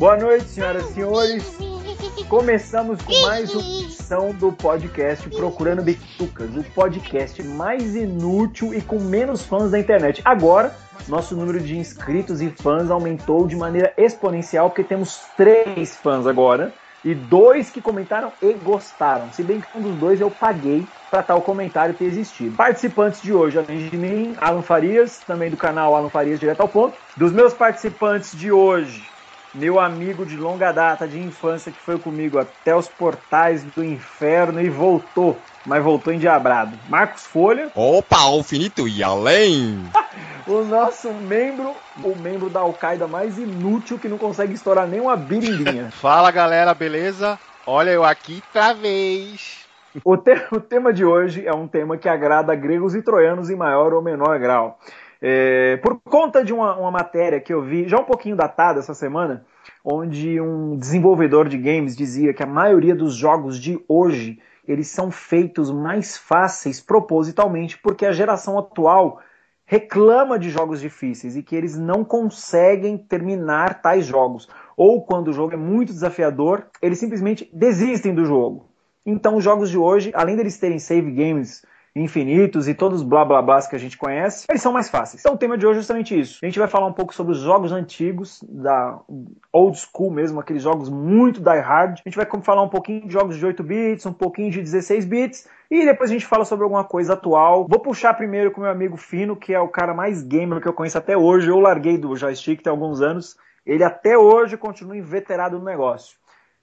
Boa noite, senhoras e senhores. Começamos com mais uma edição do podcast Procurando Bitucas, o podcast mais inútil e com menos fãs da internet. Agora, nosso número de inscritos e fãs aumentou de maneira exponencial, porque temos três fãs agora e dois que comentaram e gostaram. Se bem que um dos dois eu paguei para tal comentário ter existido. Participantes de hoje, além de mim, Alan Farias, também do canal Alan Farias Direto ao Ponto. Dos meus participantes de hoje, meu amigo de longa data, de infância, que foi comigo até os portais do inferno e voltou, mas voltou endiabrado. Marcos Folha. Opa, ao finito e além! o nosso membro, o membro da Al-Qaeda mais inútil que não consegue estourar nem uma birimbinha. Fala galera, beleza? Olha eu aqui outra vez. O, te o tema de hoje é um tema que agrada gregos e troianos em maior ou menor grau. É, por conta de uma, uma, matéria que eu vi já um pouquinho datada essa semana, onde um desenvolvedor de games dizia que a maioria dos jogos de hoje eles são feitos mais fáceis propositalmente porque a geração atual reclama de jogos difíceis e que eles não conseguem terminar tais jogos. Ou quando o jogo é muito desafiador, eles simplesmente desistem do jogo. Então, os jogos de hoje, além deles terem save games infinitos e todos os blá blá blás que a gente conhece, eles são mais fáceis. Então o tema de hoje é justamente isso. A gente vai falar um pouco sobre os jogos antigos, da old school mesmo, aqueles jogos muito die hard. A gente vai falar um pouquinho de jogos de 8 bits, um pouquinho de 16 bits e depois a gente fala sobre alguma coisa atual. Vou puxar primeiro com meu amigo Fino, que é o cara mais gamer que eu conheço até hoje. Eu larguei do joystick tem alguns anos. Ele até hoje continua inveterado no negócio.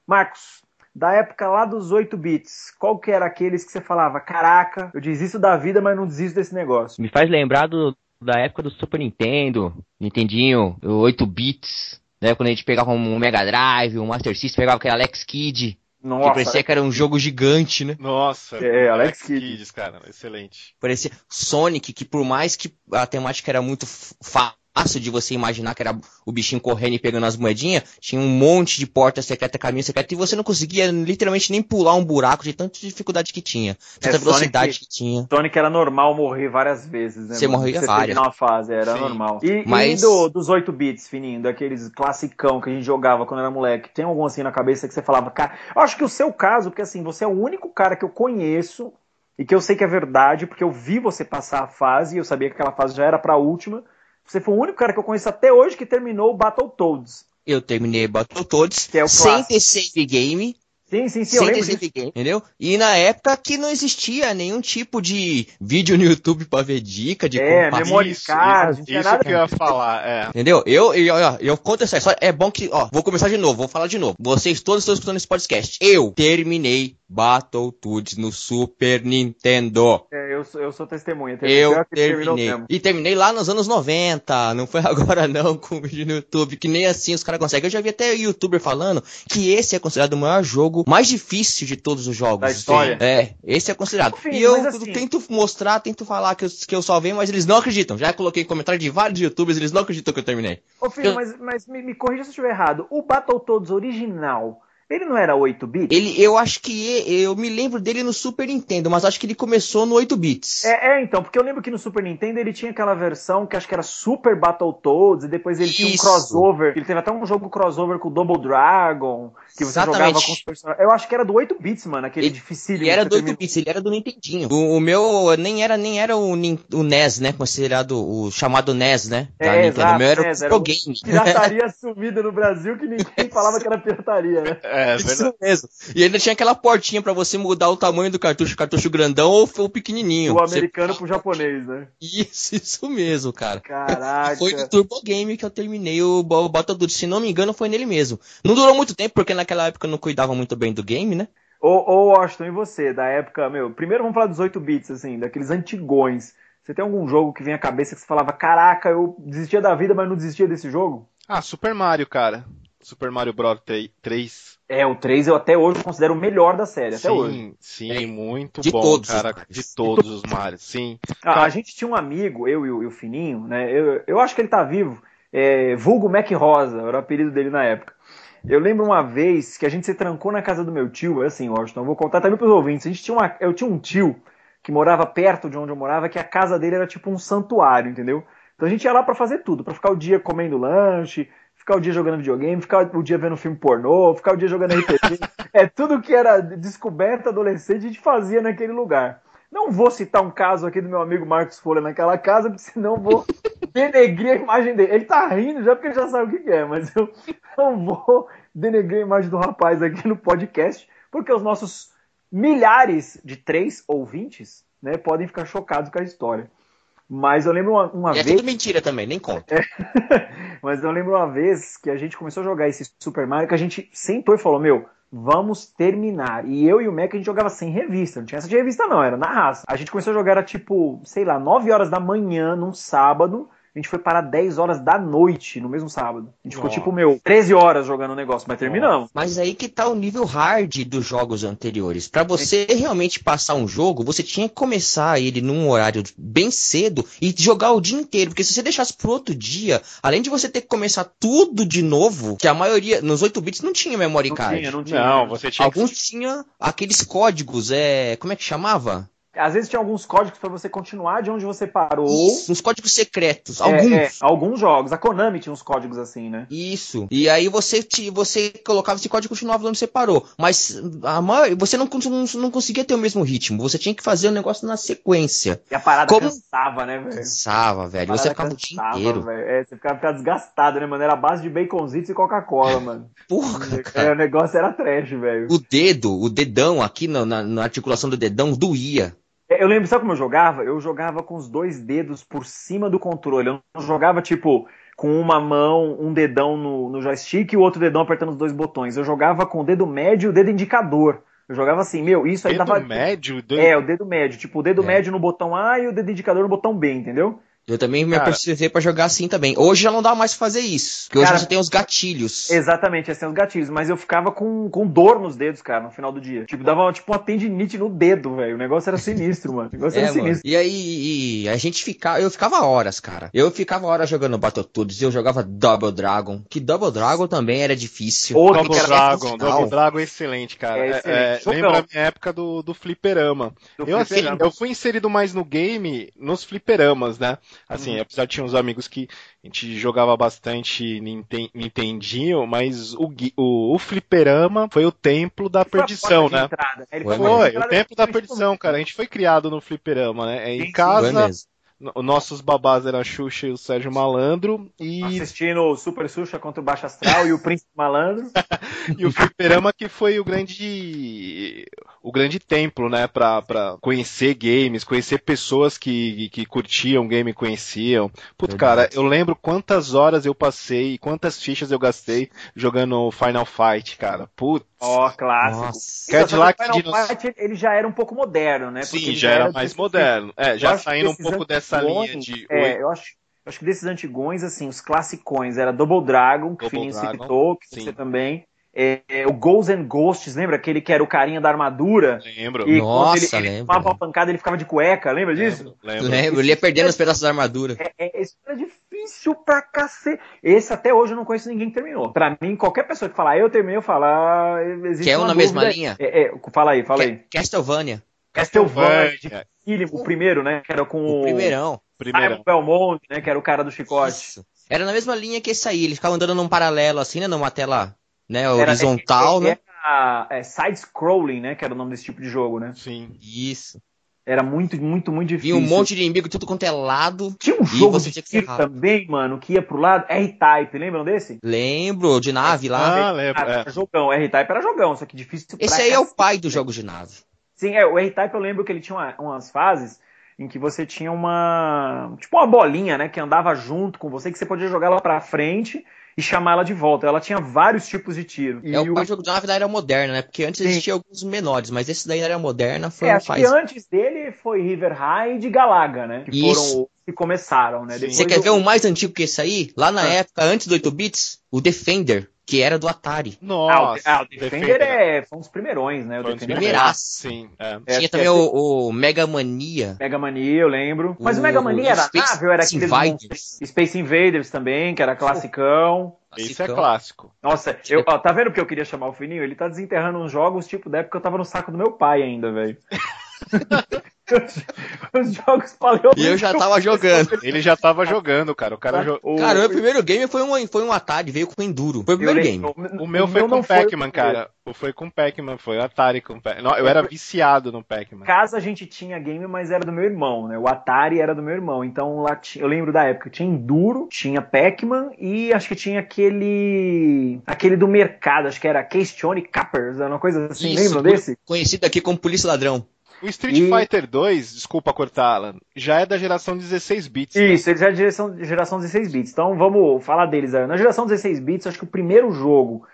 Marcos, da época lá dos 8 bits, qual que era aqueles que você falava, caraca, eu desisto da vida, mas não desisto desse negócio? Me faz lembrar do, da época do Super Nintendo, Nintendinho, 8 bits, né, quando a gente pegava um Mega Drive, um Master System, pegava aquele Alex Kidd, Nossa, que parecia que era um jogo gigante, né? Nossa, é, Alex, Alex Kidd, cara, excelente. Parecia Sonic, que por mais que a temática era muito fácil, fácil de você imaginar que era o bichinho correndo e pegando as moedinhas, tinha um monte de porta secreta, caminho secreto, e você não conseguia literalmente nem pular um buraco de tanta dificuldade que tinha, tanta é, velocidade Sonic, que tinha. Sonic era normal morrer várias vezes, né? Você morria você várias. uma fase, era Sim. normal. E, Mas... e do, dos 8 bits, fininho, daqueles classicão que a gente jogava quando era moleque, tem algum assim na cabeça que você falava, cara, eu acho que o seu caso, porque assim, você é o único cara que eu conheço e que eu sei que é verdade, porque eu vi você passar a fase e eu sabia que aquela fase já era pra última. Você foi o único cara que eu conheço até hoje que terminou o Battletoads. Eu terminei Battletoads é sem ter save game. Sim, sim, sim, eu lembro disso. Game, entendeu? E na época que não existia nenhum tipo de vídeo no YouTube pra ver dica de é, como memory isso, card, isso, isso que eu ia falar, é. Entendeu? Eu, eu, eu, eu conto essa história, é bom que, ó, vou começar de novo, vou falar de novo. Vocês todos estão escutando esse podcast. Eu terminei Battletoads no Super Nintendo. É, eu sou, eu sou testemunha. Eu terminei. E terminei lá nos anos 90. Não foi agora não com o vídeo no YouTube, que nem assim os caras conseguem. Eu já vi até youtuber falando que esse é considerado o maior jogo mais difícil de todos os jogos. Da história. É, esse é considerado. Enfim, e eu assim... tento mostrar, tento falar que eu, que eu salvei, mas eles não acreditam. Já coloquei comentário de vários youtubers, eles não acreditam que eu terminei. Ô filho, eu... mas, mas me, me corrija se eu estiver errado. O Battletoads original ele não era 8 bits? Ele, eu acho que eu me lembro dele no Super Nintendo, mas acho que ele começou no 8 bits. É, é, então, porque eu lembro que no Super Nintendo ele tinha aquela versão que acho que era Super Battletoads e depois ele Isso. tinha um crossover. Ele teve até um jogo crossover com o Double Dragon, que você Exatamente. jogava com os personagens. Eu acho que era do 8 bits, mano, aquele ele, dificílimo. Ele era do 8 bits, ele era do Nintendinho. O, o, meu nem era nem era o, o NES, né, considerado o chamado NES, né? Da é, Nintendo. Exato, o meu era NES, o Pro Game. Pirataria sumida no Brasil que ninguém falava que era pirataria, né? É, verdade. Isso mesmo mesmo. E ainda tinha aquela portinha para você mudar o tamanho do cartucho, cartucho grandão ou o pequenininho. Do americano você... pro japonês, né? Isso, isso mesmo, cara. Caraca. Foi no Turbo Game que eu terminei o Battletoads. Se não me engano, foi nele mesmo. Não durou muito tempo, porque naquela época eu não cuidava muito bem do game, né? Ô, ô Washington, e você, da época, meu, primeiro vamos falar dos 8 bits, assim, daqueles antigões. Você tem algum jogo que vem à cabeça que você falava, caraca, eu desistia da vida, mas não desistia desse jogo? Ah, Super Mario, cara. Super Mario Bros. 3. É, o 3 eu até hoje considero o melhor da série, até sim, hoje. Sim, é. muito de bom, todos cara. De todos os Marios, sim. Ah, a gente tinha um amigo, eu e o, e o Fininho, né? Eu, eu acho que ele tá vivo. É, vulgo Mac Rosa, era o apelido dele na época. Eu lembro uma vez que a gente se trancou na casa do meu tio, é assim, Washington, eu vou contar também pros ouvintes. A gente tinha uma, eu tinha um tio que morava perto de onde eu morava, que a casa dele era tipo um santuário, entendeu? Então a gente ia lá para fazer tudo, para ficar o dia comendo lanche, ficar o dia jogando videogame, ficar o dia vendo filme pornô, ficar o dia jogando RPG. é tudo que era descoberta adolescente a gente fazia naquele lugar. Não vou citar um caso aqui do meu amigo Marcos Folha naquela casa, porque senão vou denegrir a imagem dele. Ele tá rindo já porque ele já sabe o que é, mas eu não vou denegrir a imagem do rapaz aqui no podcast, porque os nossos milhares de três ouvintes né, podem ficar chocados com a história. Mas eu lembro uma, uma é vez. É tudo mentira também, nem conta. É. Mas eu lembro uma vez que a gente começou a jogar esse Super Mario que a gente sentou e falou: Meu, vamos terminar. E eu e o Mac a gente jogava sem revista. Não tinha essa de revista, não, era na raça. A gente começou a jogar, era tipo, sei lá, 9 horas da manhã num sábado a gente foi parar 10 horas da noite no mesmo sábado. A gente ficou tipo, meu, 13 horas jogando o negócio, mas terminamos. Mas aí que tá o nível hard dos jogos anteriores. Para você é. realmente passar um jogo, você tinha que começar ele num horário bem cedo e jogar o dia inteiro. Porque se você deixasse pro outro dia, além de você ter que começar tudo de novo, que a maioria, nos 8 bits não tinha memory não card. Tinha, não tinha. Não, você tinha Alguns que... tinha aqueles códigos, é, como é que chamava? Às vezes tinha alguns códigos para você continuar de onde você parou. Isso, uns códigos secretos. Alguns. É, é, alguns jogos. A Konami tinha uns códigos assim, né? Isso. E aí você, te, você colocava esse código e continuava onde você parou. Mas a maior, você não, não, não, conseguia ter o mesmo ritmo. Você tinha que fazer o negócio na sequência. E a parada Como... cansava, né, velho? Cansava, velho. Você ficava cansava, o dia inteiro. É, você ficava, ficava desgastado, né, mano? Era a base de baconzitos e Coca-Cola, mano. Porra, cara. É, o negócio era trash, velho. O dedo, o dedão aqui na, na, na articulação do dedão doía. Eu lembro, sabe como eu jogava? Eu jogava com os dois dedos por cima do controle. Eu não jogava, tipo, com uma mão, um dedão no, no joystick e o outro dedão apertando os dois botões. Eu jogava com o dedo médio e o dedo indicador. Eu jogava assim, meu, isso aí dedo dava. médio? Dedo... É, o dedo médio. Tipo, o dedo é. médio no botão A e o dedo indicador no botão B, entendeu? Eu também me apercebi pra jogar assim também. Hoje já não dá mais pra fazer isso. Porque hoje cara, você tem os gatilhos. Exatamente, você tem os gatilhos. Mas eu ficava com, com dor nos dedos, cara, no final do dia. Tipo, dava tipo uma tendinite no dedo, velho. O negócio era sinistro, mano. O negócio é, era sinistro. E aí, e a gente ficava. Eu ficava horas, cara. Eu ficava horas jogando Battletoads. Eu jogava Double Dragon. Que Double Dragon também era difícil. Outro Double Dragon. Double Dragon é excelente, cara. É, é, é, lembra a minha época do, do fliperama. Do eu, fliperama. Assim, eu fui inserido mais no game nos fliperamas, né? Assim, hum. apesar de tinha uns amigos que a gente jogava bastante Nintendinho, mas o, o, o fliperama foi o templo da perdição, né? Foi, foi o templo da perdição, cara. A gente foi criado no fliperama, né? Em casa, nossos babás eram a Xuxa e o Sérgio Malandro. E... Assistindo o Super Xuxa contra o Baixo Astral e o Príncipe Malandro. e o Fliperama que foi o grande o grande templo, né, pra, pra conhecer games, conhecer pessoas que, que curtiam game e conheciam. Putz, cara, eu lembro quantas horas eu passei e quantas fichas eu gastei jogando Final Fight, cara. Putz. Ó, oh, clássico. Nossa. Cadillac Final Dinos... Fight, ele já era um pouco moderno, né? Sim, já era, era mais moderno. É, já saindo um pouco dessa linha de... É, eu acho acho que desses antigões, assim, os classicões era Double Dragon, que Double o citou, que você também. É, é, o Ghosts and Ghosts, lembra? Aquele que era o carinha da armadura. Lembro. E Nossa, ele, ele tomava uma pancada, ele ficava de cueca, lembra disso? Lembro. lembro. Ele ia perdendo os pedaços da armadura. É, é, isso era difícil pra cacete. Esse até hoje eu não conheço ninguém que terminou. Pra mim, qualquer pessoa que falar eu terminei, eu falar. Ah, existe que é um na mesma linha? É, é, fala aí, fala aí. Castlevania. Castlevania, Castlevania. o primeiro, né? Que era com o. o primeirão. Primeirão. Belmont, né? Que era o cara do chicote. Isso. Era na mesma linha que esse aí. Ele ficava andando num paralelo, assim, né? Numa tela né? Horizontal, era, né? Era, é, side-scrolling, né? Que era o nome desse tipo de jogo, né? Sim. Isso. Era muito, muito, muito difícil. E um monte de inimigo, tudo quanto é lado. Tinha um jogo de tiro também, mano, que ia pro lado. R-Type, lembram desse? Lembro, de nave lá. Ah, lembro. É. Era jogão, R-Type era jogão, só que difícil Esse aí é o pai dos jogos de nave. Sim, é, o R-Type eu lembro que ele tinha uma, umas fases em que você tinha uma. Tipo uma bolinha, né? Que andava junto com você, que você podia jogar ela pra frente e chamar ela de volta. Ela tinha vários tipos de tiro. É o, o jogo da nave da era moderna, né? Porque antes Sim. existia alguns menores, mas esse daí da era moderna foi é, acho faz... que antes dele foi River High e de Galaga, né? Que Isso. foram que começaram, né? Você quer ver um mais antigo que esse aí? Lá na ah. época, antes do 8 bits, o Defender que era do Atari. Nossa. Ah, o, ah, o Defender, Defender, é, foi um dos primeirões, né? O foi Defender Sim. É. Tinha é, também é, o, o, Mega Mania. Mega Mania, eu lembro. Mas o, o Mega Mania era Space nave ou era aquele Invaders. Space Invaders também, que era classicão. Isso é clássico. Nossa, eu, ó, tá vendo que eu queria chamar o Fininho? Ele tá desenterrando uns jogos, tipo, da época que eu tava no saco do meu pai ainda, velho. os jogos paleolíticos. E eu já tava jogando. Ele já tava jogando, cara. O cara, jo... cara, o meu primeiro game foi um, foi um Atari, veio com Enduro. Foi o primeiro game. O, o meu o foi meu com Pac-Man, cara. Foi com Pac-Man, foi o Atari com Pac-Man. Eu era viciado no Pac-Man. Casa a gente tinha game, mas era do meu irmão, né? O Atari era do meu irmão. Então lá tinha, eu lembro da época, tinha Enduro, tinha Pac-Man e acho que tinha aquele aquele do mercado, acho que era Keystone Cappers, uma coisa assim, Isso, lembram desse? Conhecido aqui como Polícia Ladrão. O Street e... Fighter 2, desculpa cortá-la, já é da geração 16 bits. Né? Isso, né? ele já é da geração, geração 16 bits. Então vamos falar deles aí. Na geração 16 bits, acho que o primeiro jogo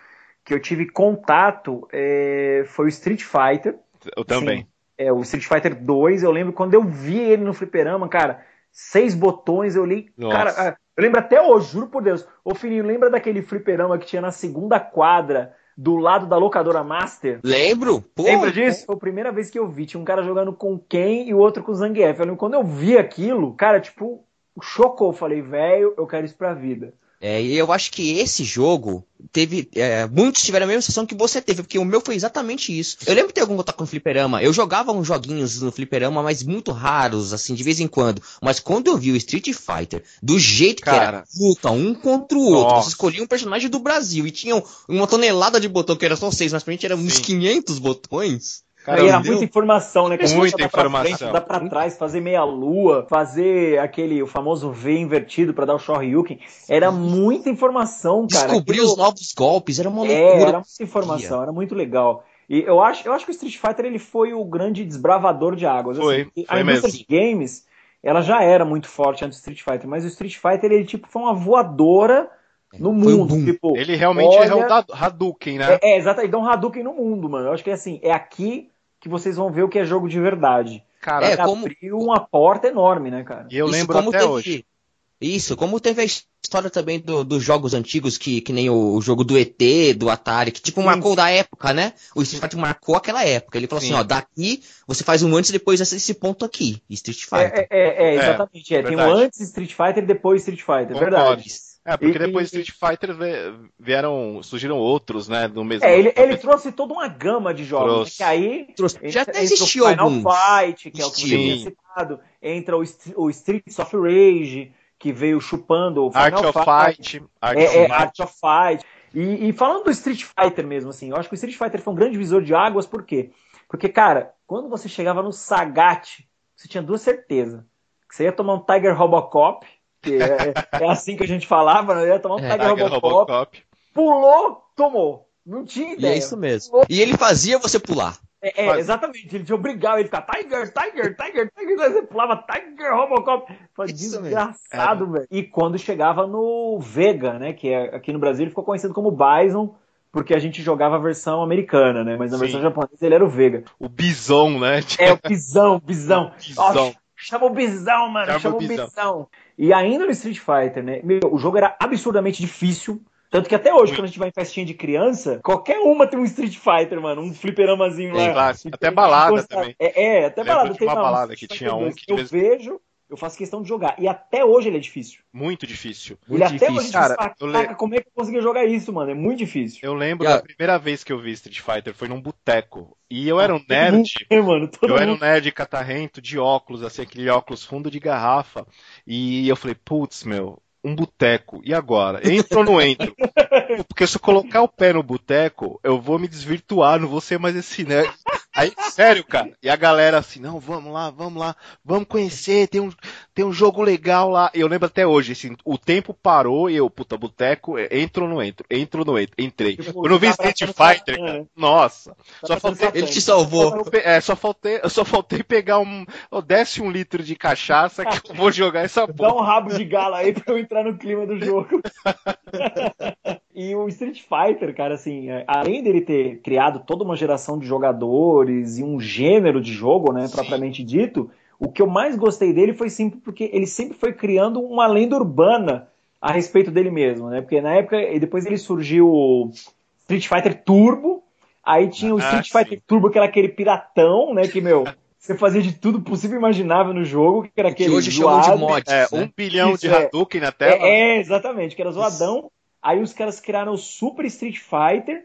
que eu tive contato é, foi o Street Fighter. Eu também. Sim, é, o Street Fighter 2, eu lembro quando eu vi ele no fliperama, cara, seis botões, eu li. Nossa. Cara, ah, eu lembro até hoje, juro por Deus. Ô Fininho, lembra daquele fliperama que tinha na segunda quadra? Do lado da locadora Master. Lembro. Pô, Lembra disso? Foi a primeira vez que eu vi. Tinha um cara jogando com Ken e o outro com o Zangief. Eu lembro, quando eu vi aquilo, cara, tipo, chocou. Falei, velho, eu quero isso pra vida. É, e eu acho que esse jogo teve. É, muitos tiveram a mesma sensação que você teve, porque o meu foi exatamente isso. Eu lembro de ter algum contato com o fliperama. Eu jogava uns joguinhos no fliperama, mas muito raros, assim, de vez em quando. Mas quando eu vi o Street Fighter, do jeito Cara, que era luta, um contra o outro, nossa. você escolhia um personagem do Brasil e tinham uma tonelada de botão, que era só seis, mas pra gente eram uns 500 botões. Cara, era muita informação, né? Que muita informação. Frente, dá pra trás, fazer meia lua, fazer aquele o famoso V invertido para dar o Shoryuken. Era muita informação, cara. Descobrir Aquilo... os novos golpes, era uma é, loucura. É, era muita informação, era muito legal. E eu acho, eu acho que o Street Fighter ele foi o grande desbravador de águas. Foi, assim, foi a indústria mesmo. de games, ela já era muito forte antes do Street Fighter, mas o Street Fighter ele tipo foi uma voadora no mundo. Um tipo, ele realmente olha, é um Hadouken, né? É, é exato, ele dá um Hadouken no mundo, mano. Eu acho que é assim, é aqui que vocês vão ver o que é jogo de verdade. Cara, é, como... abriu uma porta enorme, né, cara? E eu Isso, lembro até teve... hoje. Isso, como teve a história também do, dos jogos antigos, que, que nem o, o, jogo do ET, do Atari, que tipo Sim. marcou da época, né? O Street Fighter marcou aquela época. Ele falou Sim. assim, ó, daqui você faz um antes e depois esse ponto aqui, Street é, Fighter. É, é, é exatamente. É, Tem um antes Street Fighter e depois Street Fighter, verdade. É, porque e, depois e, Street Fighter vieram, surgiram outros, né, no mesmo... É, ele, ele trouxe toda uma gama de jogos, né, que aí... Trouxe, já até existiu Final alguns. Fight, que é o que você tinha citado, entra o, o Streets of Rage, que veio chupando o Final Art of Fight. Fight Art, é, of é, Art of Fight. E, e, falando do Street Fighter mesmo, assim, eu acho que o Street Fighter foi um grande visor de águas, por quê? Porque, cara, quando você chegava no Sagat, você tinha duas certezas. Que você ia tomar um Tiger Robocop que é, é, assim que a gente falava, né? Ia tomar um é, Tiger Robocop, Robocop, pulou, tomou. Não tinha ideia. E é isso mesmo. Pulou. E ele fazia você pular. É, é exatamente. Ele te obrigava, ele ficava Tiger, Tiger, Tiger, Tiger. Você pulava Tiger Robocop. Foi desgraçado, velho. E quando chegava no Vega, né? Que é, aqui no Brasil ele ficou conhecido como Bison porque a gente jogava a versão americana, né? Mas na Sim. versão japonesa ele era o Vega. O Bison, né? É, o Bisão, Bisão. O bisão. chama o Bisão, mano. Chama, chama o bisão. bisão. E ainda no Street Fighter, né? Meu, o jogo era absurdamente difícil. Tanto que até hoje, quando a gente vai em festinha de criança, qualquer uma tem um Street Fighter, mano. Um fliperamazinho lá. Claro, até balada também. É, é até balada. Tem uma balada que tinha um que eu vejo eu faço questão de jogar. E até hoje ele é difícil. Muito difícil. Ele muito até difícil. hoje cara, le... como é que eu consegui jogar isso, mano? É muito difícil. Eu lembro da primeira vez que eu vi Street Fighter foi num boteco. E eu era um nerd. É, mano, eu mundo. era um nerd catarrento de óculos, assim, aquele óculos fundo de garrafa. E eu falei, putz, meu, um boteco. E agora? Entro ou não entro? Porque se eu colocar o pé no boteco, eu vou me desvirtuar, não vou ser mais esse nerd Aí, sério, cara. E a galera assim, não, vamos lá, vamos lá, vamos conhecer, tem um, tem um jogo legal lá. Eu lembro até hoje, assim, o tempo parou e eu, puta, boteco, é, entro ou não entro? Entro ou não entro? Entrei. Eu não vi Street Fighter, cara. Nossa. Só faltei, ele te salvou. É, só faltei, eu só faltei pegar um, oh, desce um litro de cachaça que eu vou jogar essa porra. Dá um rabo de gala aí pra eu entrar no clima do jogo. e o Street Fighter, cara, assim, é, além dele ter criado toda uma geração de jogadores, e um gênero de jogo, né, Sim. propriamente dito, o que eu mais gostei dele foi sempre porque ele sempre foi criando uma lenda urbana a respeito dele mesmo, né? Porque na época, e depois ele surgiu o Street Fighter Turbo, aí tinha o ah, Street Fighter Turbo, que era aquele piratão, né, que, meu, você fazia de tudo possível e imaginável no jogo, que era aquele que hoje zoado. de mods, é, né? um bilhão Isso, de é. Hadouken é, na tela. É, é, exatamente, que era zoadão. Aí os caras criaram o Super Street Fighter,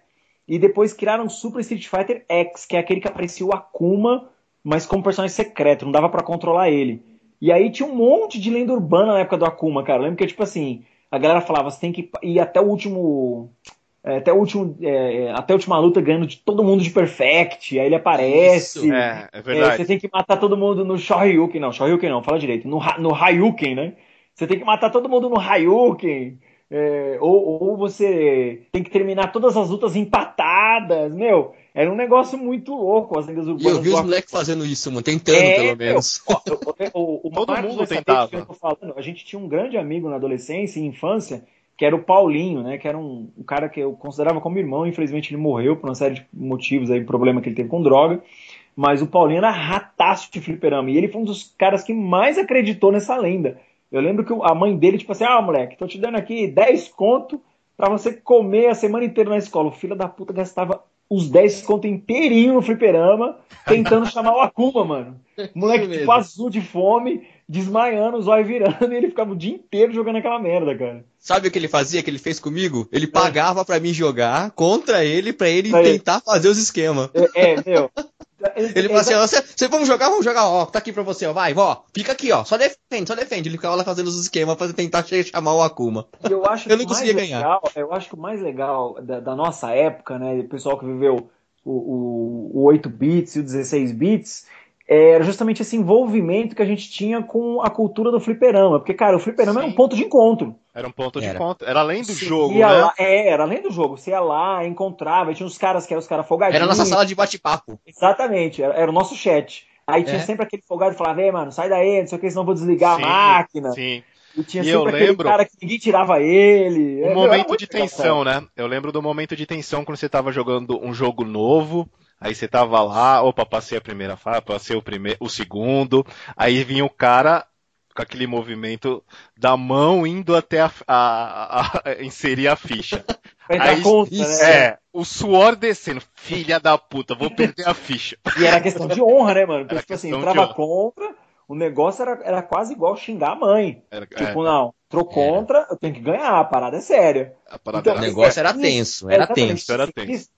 e depois criaram Super Street Fighter X, que é aquele que aparecia o Akuma mas como personagem secreto, não dava para controlar ele. E aí tinha um monte de lenda urbana na época do Akuma, cara. Eu lembro que, tipo assim, a galera falava, você tem que ir até o último. É, até, o último, é, é, até a última luta ganhando de todo mundo de Perfect, aí ele aparece. Isso, é, é verdade. É, você tem que matar todo mundo no Shoryuken, não, Shoryuken não, fala direito, no, no Hayuken, né? Você tem que matar todo mundo no Hayuken. É, ou, ou, você tem que terminar todas as lutas empatadas, meu. Era um negócio muito louco, as lendas urbanas. E eu vi os moleques fazendo isso, mano, tentando é, pelo menos. Meu, o, o, o Todo mundo tentava. Que eu tô falando, a gente tinha um grande amigo na adolescência e infância, que era o Paulinho, né? Que era um, um, cara que eu considerava como irmão, infelizmente ele morreu por uma série de motivos aí, problema que ele teve com droga. Mas o Paulinho era rataço de fliperama. E ele foi um dos caras que mais acreditou nessa lenda. Eu lembro que a mãe dele, tipo assim, ah, moleque, tô te dando aqui 10 conto pra você comer a semana inteira na escola. O filho da puta gastava os 10 conto inteirinho no fliperama, tentando chamar o Akuma, mano. moleque tipo azul de fome, desmaiando, os olhos virando, e ele ficava o dia inteiro jogando aquela merda, cara. Sabe o que ele fazia, que ele fez comigo? Ele é. pagava para mim jogar contra ele, para ele tentar fazer os esquemas. É, é, meu. Ele falou assim, você, você vamos jogar, vamos jogar, ó, tá aqui pra você, ó, vai, ó, fica aqui, ó, só defende, só defende. Ele ficava lá fazendo os esquemas pra tentar chamar o Akuma. Eu, acho eu não conseguia ganhar. Legal, eu acho que o mais legal da, da nossa época, né, o pessoal que viveu o, o, o 8 bits e o 16 bits, era justamente esse envolvimento que a gente tinha com a cultura do fliperama. Porque, cara, o fliperama Sim. era um ponto de encontro. Era um ponto de era. encontro. Era além do Você jogo, né? Lá, é, era além do jogo. Você ia lá, encontrava, tinha uns caras que eram os caras folgadinhos. Era a nossa sala de bate-papo. Exatamente, era, era, o nosso chat. Aí tinha é. sempre aquele folgado que falava, ei, mano, sai daí, não sei o que, senão eu vou desligar sim, a máquina. Sim. E tinha e sempre eu aquele lembro, cara que ninguém tirava ele. Um é, momento de tensão, né? Eu lembro do momento de tensão quando você tava jogando um jogo novo, Aí você tava lá, opa, passei a primeira fase, passei o primeiro, o segundo. Aí vinha o cara com aquele movimento da mão indo até a, a, a inserir a ficha. Aí, conta, né? É, o suor descendo. Filha da puta, vou perder a ficha. E era questão de honra, né, mano? Porque, tipo assim, entrava contra, o negócio era, era quase igual xingar a mãe. Era, tipo, é. não, entrou contra, eu tenho que ganhar, a parada é séria. Parada então, o negócio era tenso, era tenso. Era tenso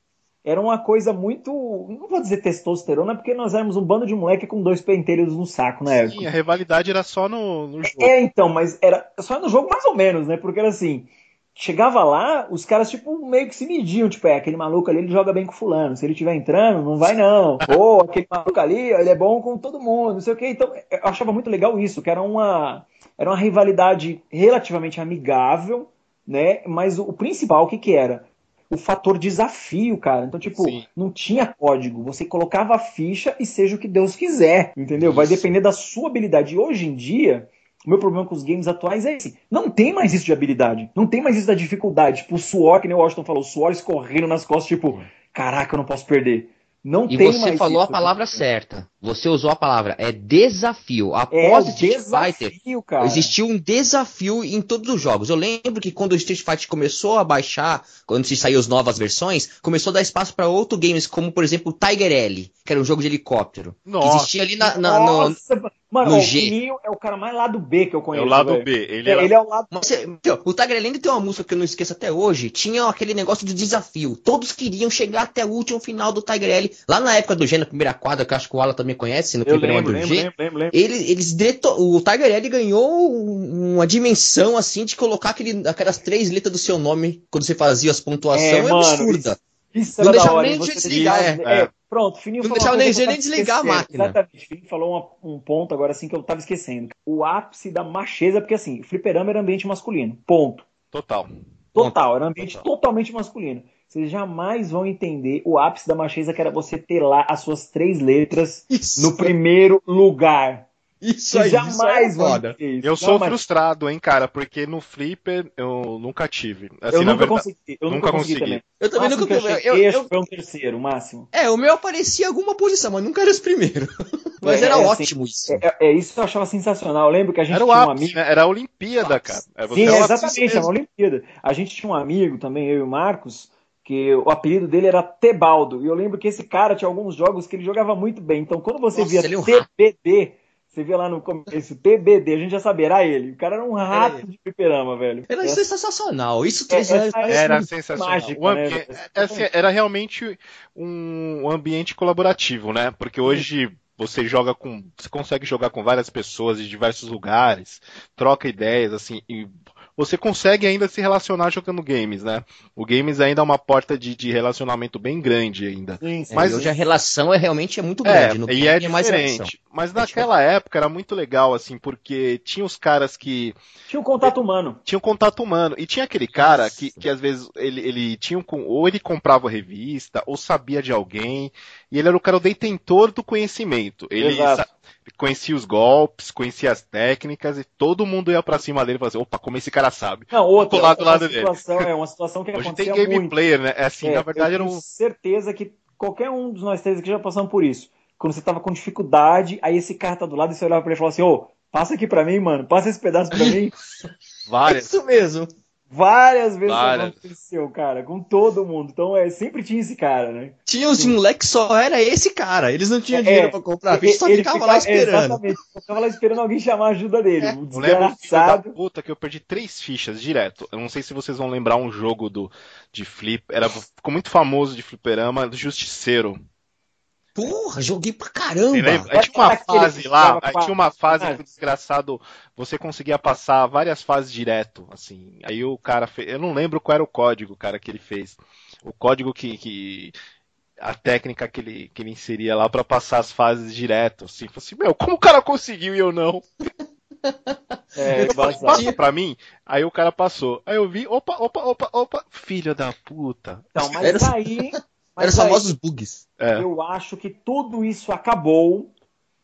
era uma coisa muito. Não vou dizer testosterona, porque nós éramos um bando de moleque com dois pentelhos no saco na época. Sim, a rivalidade era só no, no jogo. É, então, mas era só no jogo mais ou menos, né? Porque era assim. Chegava lá, os caras, tipo, meio que se mediam, tipo, é, aquele maluco ali, ele joga bem com fulano, se ele estiver entrando, não vai não. Ou aquele maluco ali, ele é bom com todo mundo, não sei o quê. Então, eu achava muito legal isso, que era uma, era uma rivalidade relativamente amigável, né? Mas o, o principal, o que que era? O fator desafio, cara. Então, tipo, Sim. não tinha código. Você colocava a ficha e seja o que Deus quiser, entendeu? Isso. Vai depender da sua habilidade. E hoje em dia, o meu problema com os games atuais é esse. Não tem mais isso de habilidade. Não tem mais isso da dificuldade. Tipo, o suor, que nem o Washington falou, o suor escorrendo nas costas, tipo, caraca, eu não posso perder. Não e tem você falou isso. a palavra certa. Você usou a palavra. É desafio. Após é Street desafio, Fighter, cara. existiu um desafio em todos os jogos. Eu lembro que quando o Street Fighter começou a baixar, quando se saiu as novas versões, começou a dar espaço para outros games, como por exemplo Tiger L, que era um jogo de helicóptero. Nossa. Que existia ali na, na, Nossa, no, Mano, no o G. é o cara mais lado B que eu conheço. É o lado véio. B. Ele é, é, ele é o lado Mas, O Tiger ainda tem uma música que eu não esqueço até hoje. Tinha aquele negócio de desafio. Todos queriam chegar até o último final do Tiger L. Lá na época do G, na primeira quadra, que eu acho que o Alan também conhece, no programa do lembro, G. Lembro, lembro, lembro. Ele, eles deto... O Tiger L ganhou uma dimensão assim de colocar aquele, aquelas três letras do seu nome quando você fazia as pontuações. É, é absurda. Isso, isso não deixava nem de desligar. É, é. Pronto, Fininho Não deixava nem, nem desligar a máquina. Exatamente. Fininho falou uma, um ponto agora assim que eu tava esquecendo. O ápice da macheza, porque assim, fliperama era ambiente masculino. Ponto. Total. Total, era um ambiente Total. totalmente masculino. Vocês jamais vão entender o ápice da macheza que era você ter lá as suas três letras Isso. no primeiro lugar. Isso aí, jamais isso foda. Isso. Eu sou jamais. frustrado, hein, cara, porque no Flipper eu nunca tive. Assim, eu nunca verdade, consegui. Eu nunca, consegui, também. Eu também nunca consegui. Eu, eu, eu, foi um terceiro, o máximo. É, o meu aparecia alguma posição, mas nunca era os primeiros. mas é, era é, assim, ótimo assim, isso. É, é, isso eu achava sensacional. Eu lembro que a gente era tinha um amigo. Né? Era a Olimpíada, cara. É, Sim, exatamente, era a Olimpíada. A gente tinha um amigo também, eu e o Marcos, que o apelido dele era Tebaldo. E eu lembro que esse cara tinha alguns jogos que ele jogava muito bem. Então, quando você Nossa, via TBD, você via lá no começo, TBD, a gente já sabia, era ele. O cara era um rato é. de fliperama, velho. Era é. sensacional. Isso é, era, era sensacional. Mágica, né? Assim, era realmente um ambiente colaborativo, né? Porque hoje você joga com, você consegue jogar com várias pessoas de diversos lugares, troca ideias, assim, e você consegue ainda se relacionar jogando games, né? O games ainda é uma porta de, de relacionamento bem grande ainda. Sim, sim. Mas hoje a relação é realmente é muito grande. É, no e é, é diferente. Mas naquela é época era muito legal, assim, porque tinha os caras que. Tinha um contato humano. Tinha um contato humano. E tinha aquele cara que, que às vezes ele, ele tinha um, ou ele comprava revista, ou sabia de alguém, e ele era o cara o detentor do conhecimento. Ele conhecia os golpes, conhecia as técnicas e todo mundo ia para cima dele e falava assim, opa, como esse cara sabe. Não, outra, lado, lado situação, dele. é uma situação que Hoje acontecia tem game muito. player, né? É assim, é, na verdade eu era um... certeza que qualquer um dos nós três aqui já passamos por isso. Quando você tava com dificuldade, aí esse cara tá do lado e você olhava pra ele e falava assim, ô, oh, passa aqui pra mim, mano, passa esse pedaço pra mim. Várias. Isso mesmo. Várias vezes Várias. aconteceu, cara, com todo mundo. Então, é, sempre tinha esse cara, né? Tinha uns moleques só era esse cara. Eles não tinham é, dinheiro pra comprar ficha, só ficava fica, lá esperando. Exatamente, ficava lá esperando alguém chamar a ajuda dele. É, um desgraçado. puta que eu perdi três fichas direto. Eu não sei se vocês vão lembrar um jogo do, de flip, era, ficou muito famoso de fliperama, do Justiceiro. Porra, joguei pra caramba. Aí tinha uma fase lá, aí tinha uma fase que o desgraçado, você conseguia passar várias fases direto, assim. Aí o cara fez, eu não lembro qual era o código, cara, que ele fez. O código que, que a técnica que ele, que ele inseria lá para passar as fases direto, assim. Falei assim, meu, como o cara conseguiu e eu não? É, eu falei, passa pra mim. Aí o cara passou. Aí eu vi, opa, opa, opa, opa, filho da puta. Então, mas aí eram os famosos bugs. É. Eu acho que tudo isso acabou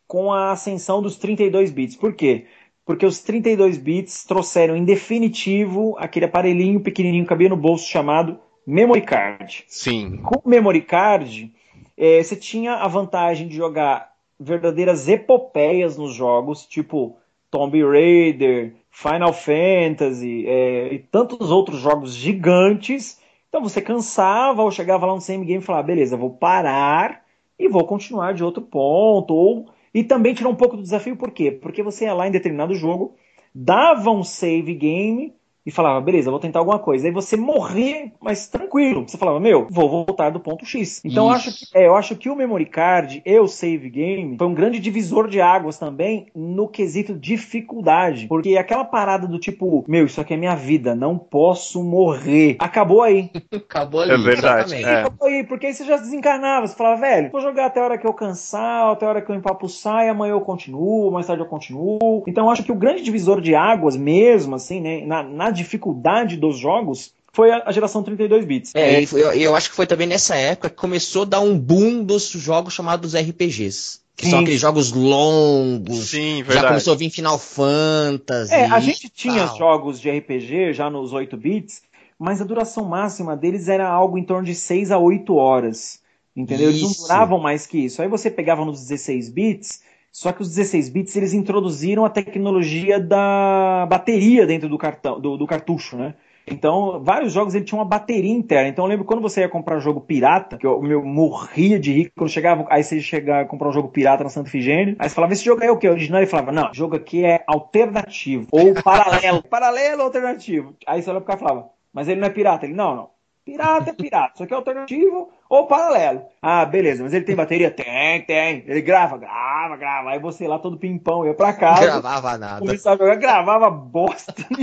com a ascensão dos 32 bits. Por quê? Porque os 32 bits trouxeram em definitivo aquele aparelhinho pequenininho que cabia no bolso chamado memory card. Sim. Com o memory card, é, você tinha a vantagem de jogar verdadeiras epopeias nos jogos, tipo Tomb Raider, Final Fantasy é, e tantos outros jogos gigantes então você cansava ou chegava lá no same game e falava, beleza, vou parar e vou continuar de outro ponto. Ou... E também tirar um pouco do desafio, por quê? Porque você ia lá em determinado jogo, dava um save game e falava, beleza, vou tentar alguma coisa. Aí você morria, mas tranquilo. Você falava, meu, vou voltar do ponto X. Então eu acho, que, é, eu acho que o memory card e o save game foi um grande divisor de águas também no quesito dificuldade. Porque aquela parada do tipo, meu, isso aqui é minha vida, não posso morrer. Acabou aí. acabou ali. É verdade. É. Acabou aí, porque aí você já desencarnava. Você falava, velho, vou jogar até a hora que eu cansar, até a hora que eu empapuçar, e amanhã eu continuo, mais tarde eu continuo. Então eu acho que o grande divisor de águas mesmo, assim, né, na, na dificuldade dos jogos foi a geração 32 bits. É, e eu, eu, acho que foi também nessa época que começou a dar um boom dos jogos chamados RPGs. Que Sim. são aqueles jogos longos. Sim, verdade. Já começou a vir Final Fantasy. É, a gente tinha tal. jogos de RPG já nos 8 bits, mas a duração máxima deles era algo em torno de 6 a 8 horas. Entendeu? Isso. Eles não duravam mais que isso. Aí você pegava nos 16 bits, só que os 16 bits eles introduziram a tecnologia da bateria dentro do cartão, do, do cartucho, né? Então, vários jogos ele tinha uma bateria interna. Então, eu lembro quando você ia comprar um jogo pirata, que eu, eu morria de rico quando chegava, aí você chegava a comprar um jogo pirata na Santa Figênio, aí você falava, esse jogo é o que? Original? Ele falava, não, o jogo aqui é alternativo, ou paralelo. paralelo ou alternativo. Aí você olha pro cara e falava, mas ele não é pirata. Ele, não, não. Pirata é pirata, isso aqui é alternativo ou paralelo. Ah, beleza, mas ele tem bateria? Tem, tem. Ele grava, grava, grava. Aí você lá todo pimpão ia pra casa. Gravava nada. Começava a jogar, gravava bosta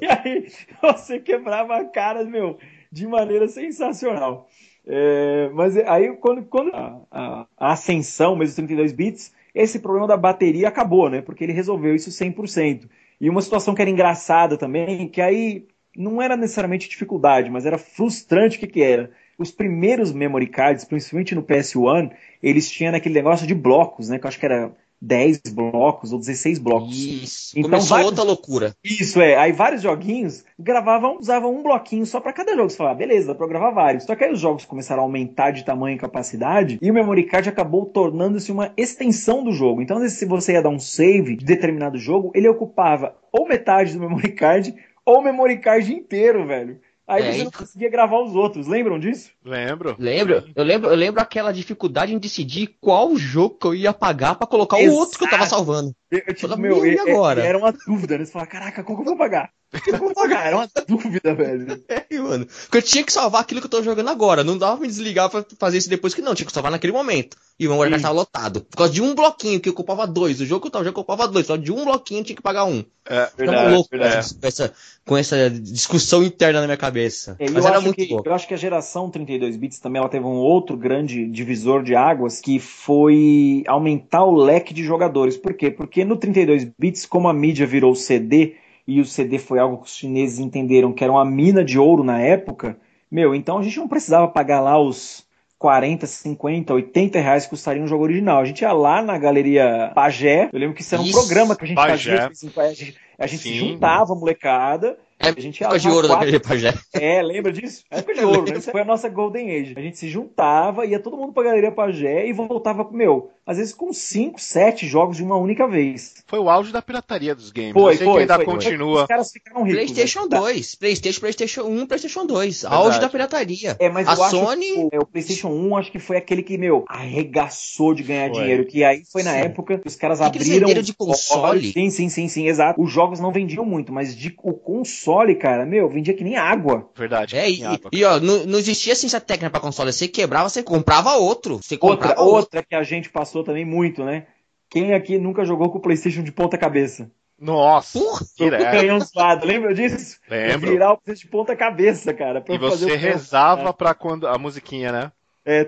E aí você quebrava caras, meu, de maneira sensacional. É, mas aí quando, quando a, a, a ascensão, mesmo 32 bits, esse problema da bateria acabou, né? Porque ele resolveu isso 100%. E uma situação que era engraçada também, que aí não era necessariamente dificuldade, mas era frustrante o que, que era. Os primeiros memory cards, principalmente no PS1, eles tinham aquele negócio de blocos, né? Que eu acho que era 10 blocos ou 16 blocos. Isso. Então, Começou vários... outra loucura. Isso, é. Aí vários joguinhos gravavam, usavam um bloquinho só para cada jogo. Você falava, ah, beleza, dá pra gravar vários. Só que aí os jogos começaram a aumentar de tamanho e capacidade e o memory card acabou tornando-se uma extensão do jogo. Então, se você ia dar um save de determinado jogo, ele ocupava ou metade do memory card ou o memory card inteiro, velho. Aí é, você não conseguia gravar os outros, lembram disso? Lembro. Lembro. Eu lembro, eu lembro aquela dificuldade em decidir qual jogo que eu ia pagar para colocar Exato. o outro que eu tava salvando. Eu, tipo, meu, e agora? Era uma dúvida, né? Você fala, caraca, qual que eu vou pagar? Eu vou pagar, era uma dúvida, velho. É, mano. Porque eu tinha que salvar aquilo que eu tô jogando agora. Não dava pra me desligar pra fazer isso depois que não. Tinha que salvar naquele momento. E o meu já tava lotado. Por causa de um bloquinho que ocupava dois. O jogo que eu tava jogando ocupava dois. Só de um bloquinho tinha que pagar um. É, verdade, louco verdade. Com, essa, com essa discussão interna na minha cabeça. É, Mas era muito que, Eu acho que a geração 32 bits também ela teve um outro grande divisor de águas que foi aumentar o leque de jogadores. Por quê? Porque no 32 bits, como a mídia virou CD e o CD foi algo que os chineses entenderam que era uma mina de ouro na época, meu, então a gente não precisava pagar lá os 40, 50, 80 reais que custaria um jogo original. A gente ia lá na galeria Pagé, eu lembro que isso era um isso, programa que a gente Pagé. fazia, a gente, a gente se juntava, molecada, é a gente época de ouro quatro... daquele pajé. É, lembra disso? Época de ouro, né? Foi a nossa Golden Age. A gente se juntava, ia todo mundo pra Galeria Pajé e voltava, meu, às vezes com 5, 7 jogos de uma única vez. Foi o auge da pirataria dos games. Foi, Eu sei foi, que ainda foi, continua. Os caras ficaram ricos. PlayStation né? 2, PlayStation, PlayStation 1, PlayStation 2. Verdade. Auge da pirataria. É, mas a Sony. Que, é, o PlayStation 1 acho que foi aquele que, meu, arregaçou de ganhar foi. dinheiro. Que aí foi na sim. época que os caras que abriram. Que de console? Sim, sim, sim, sim, exato. Os jogos não vendiam muito, mas de, o console, cara, meu, vendia que nem água. Verdade. É, e, água. e ó, não, não, existia assim essa técnica pra console. Você quebrava, você comprava outro. Você outra, outra que a gente passou também muito, né? Quem aqui nunca jogou com o PlayStation de ponta cabeça? Nossa, canhão zoado, lembra disso? Lembro. Virar o PlayStation de ponta cabeça, cara. E você rezava pra quando a musiquinha, né? É,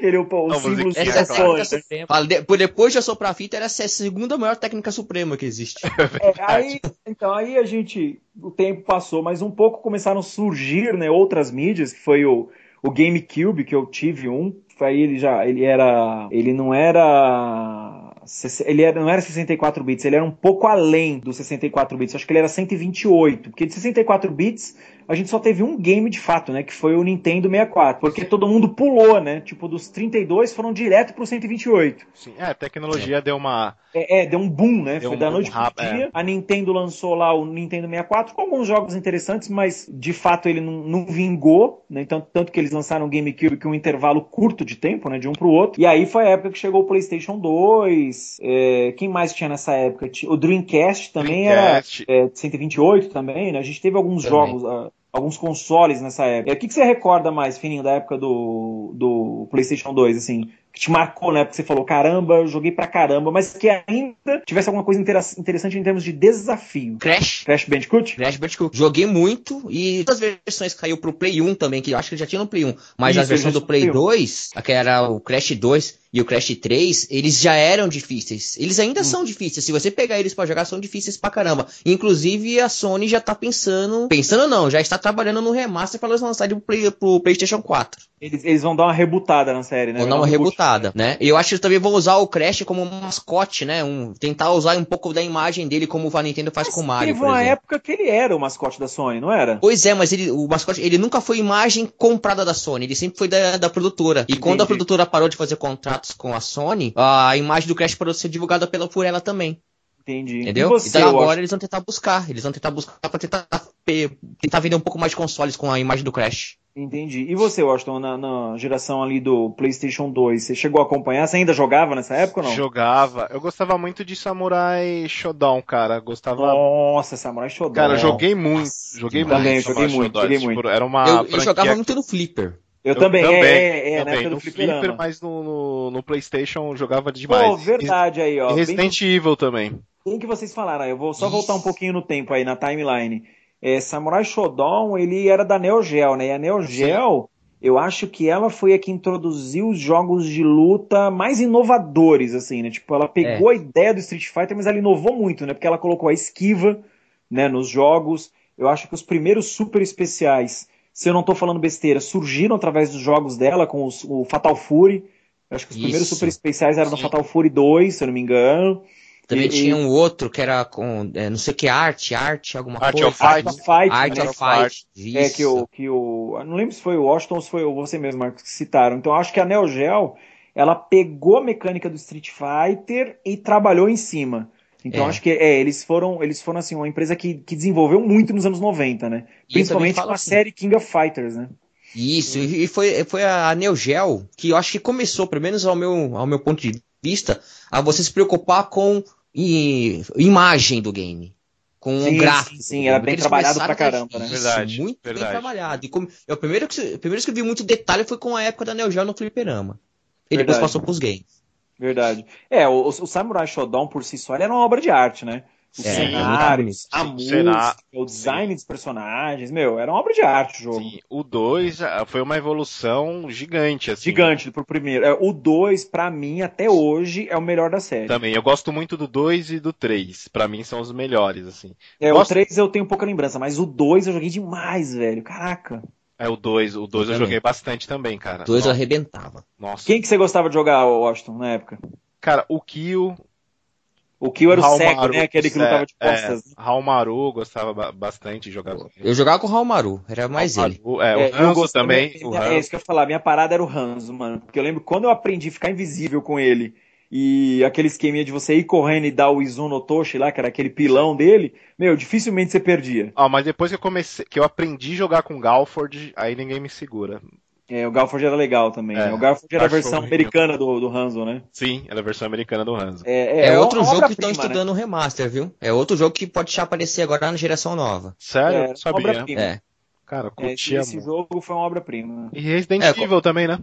aquele o, o símbolo essa é suprema. Depois de assoprar a fita, era a segunda maior técnica suprema que existe. É, aí, então, aí a gente, o tempo passou, mas um pouco começaram a surgir, né, outras mídias, que foi o, o GameCube, que eu tive um, aí ele já, ele era, ele não era ele era, não era 64 bits, ele era um pouco além dos 64 bits. Acho que ele era 128, porque de 64 bits a gente só teve um game de fato, né? Que foi o Nintendo 64. Porque todo mundo pulou, né? Tipo, dos 32 foram direto pro 128. Sim, é, a tecnologia é. deu uma. É, é, deu um boom, né? Deu foi um da noite pro dia. É. A Nintendo lançou lá o Nintendo 64 com alguns jogos interessantes, mas de fato ele não, não vingou, né? Tanto, tanto que eles lançaram o GameCube com um intervalo curto de tempo, né? De um pro outro. E aí foi a época que chegou o PlayStation 2. É, quem mais tinha nessa época? O Dreamcast também Dreamcast. era é, 128 também, né? A gente teve alguns também. jogos. Alguns consoles nessa época. O que, que você recorda mais, Fininho, da época do, do PlayStation 2, assim? Que te marcou, né? Porque você falou, caramba, eu joguei pra caramba, mas que ainda tivesse alguma coisa interessante em termos de desafio. Crash. Crash Bandicoot? Crash Bandicoot. Joguei muito e as versões caiu pro Play 1 também, que eu acho que já tinha no Play 1. Mas Isso, as versões do Play 2, que era o Crash 2, e o Crash 3, eles já eram difíceis. Eles ainda hum. são difíceis. Se você pegar eles para jogar, são difíceis pra caramba. Inclusive, a Sony já tá pensando. Pensando não, já está trabalhando no remaster para eles lançarem pro, Play, pro PlayStation 4. Eles, eles, vão dar uma rebutada na série, né? Vão dar uma rebutada, né? E eu acho que eles também vão usar o Crash como um mascote, né? Um, tentar usar um pouco da imagem dele como a Nintendo faz mas com o Mario. Teve uma época que ele era o mascote da Sony, não era? Pois é, mas ele, o mascote, ele nunca foi imagem comprada da Sony, ele sempre foi da, da produtora. E Entendi. quando a produtora parou de fazer contratos com a Sony, a imagem do Crash pode ser divulgada pela, por ela também. Entendi. Entendeu? Você, então agora acho... eles vão tentar buscar. Eles vão tentar buscar pra tentar, tentar vender um pouco mais de consoles com a imagem do Crash. Entendi. E você, Washington, na, na, geração ali do PlayStation 2, você chegou a acompanhar? Você ainda jogava nessa época ou não? Jogava. Eu gostava muito de Samurai Shodown, cara. Gostava. Nossa, Samurai Shodown. Cara, joguei muito. Nossa, joguei muito. Também, joguei muito, joguei tipo, muito. Era uma eu, eu jogava muito no Flipper. Eu, eu também, também, é, é, também. no Flipper, mas no, no, no, PlayStation jogava demais. Pô, verdade aí, ó. E Resident bem... Evil também. Tem que vocês falaram, eu vou só Isso. voltar um pouquinho no tempo aí, na timeline. É, Samurai Shodown, ele era da Neo Geo, né? E a Neo Geo, eu acho que ela foi a que introduziu os jogos de luta mais inovadores, assim, né? Tipo, ela pegou é. a ideia do Street Fighter, mas ela inovou muito, né? Porque ela colocou a esquiva, né, nos jogos. Eu acho que os primeiros super especiais se eu não estou falando besteira, surgiram através dos jogos dela com os, o Fatal Fury. Eu acho que os Isso. primeiros super especiais eram Sim. no Fatal Fury 2, se eu não me engano. Também e, tinha um outro que era com, é, não sei que, arte, arte, alguma Art coisa. Of Fight. Art of Fight. Art of Fight. Isso. É, que o, que o. Não lembro se foi o Washington ou se foi você mesmo, Marcos, que citaram. Então acho que a Neo Geo, ela pegou a mecânica do Street Fighter e trabalhou em cima. Então é. acho que é, eles foram, eles foram assim, uma empresa que, que desenvolveu muito nos anos 90, né? Principalmente com a assim. série King of Fighters, né? Isso, e foi, foi a Neo Geo que eu acho que começou, pelo menos ao meu, ao meu ponto de vista, a você se preocupar com e, imagem do game. Com sim, um gráfico. Sim, sim era bem trabalhado pra caramba, né? Verdade. Muito verdade. bem trabalhado. E como, eu, primeiro, que, primeiro que eu vi muito detalhe foi com a época da Neo Geo no Fliperama. E verdade. depois passou pros games. Verdade. É, o, o Samurai Shodown por si só era uma obra de arte, né? Os é, cenários, a música, o design sim. dos personagens, meu, era uma obra de arte o jogo. Sim, o 2 ah, foi uma evolução gigante, assim. Gigante pro primeiro. É, o 2, para mim, até hoje, é o melhor da série. Também, eu gosto muito do 2 e do 3. para mim são os melhores, assim. É, gosto... o 3 eu tenho pouca lembrança, mas o 2 eu joguei demais, velho. Caraca. É, o 2, o 2 eu, eu joguei bastante também, cara. O 2 eu arrebentava. Nossa. Quem que você gostava de jogar, Washington, na época? Cara, o Kyo, o Kill era o cego, né? Aquele que lutava de é, costas. É, Raul gostava bastante de jogar. Eu jogava com o Raul Maru, era mais ele. é, o é, Hanzo também. o É isso que eu ia falar, minha parada era o Hanzo, mano. Porque eu lembro quando eu aprendi a ficar invisível com ele e aquele esqueminha de você ir correndo e dar o Izuno Toshi lá, que era aquele pilão dele, meu, dificilmente você perdia. Ah, mas depois que eu comecei, que eu aprendi a jogar com Galford, aí ninguém me segura. É, o Galford era legal também. É, né? O Galford era a versão americana do, do Hanzo, né? Sim, era a versão americana do Hanzo. É, é, é outro jogo que estão estudando né? remaster, viu? É outro jogo que pode já aparecer agora na geração nova. Sério? É, sabia. É. Cara, curtia é, esse, esse jogo foi uma obra-prima. E Resident é, Evil também, né?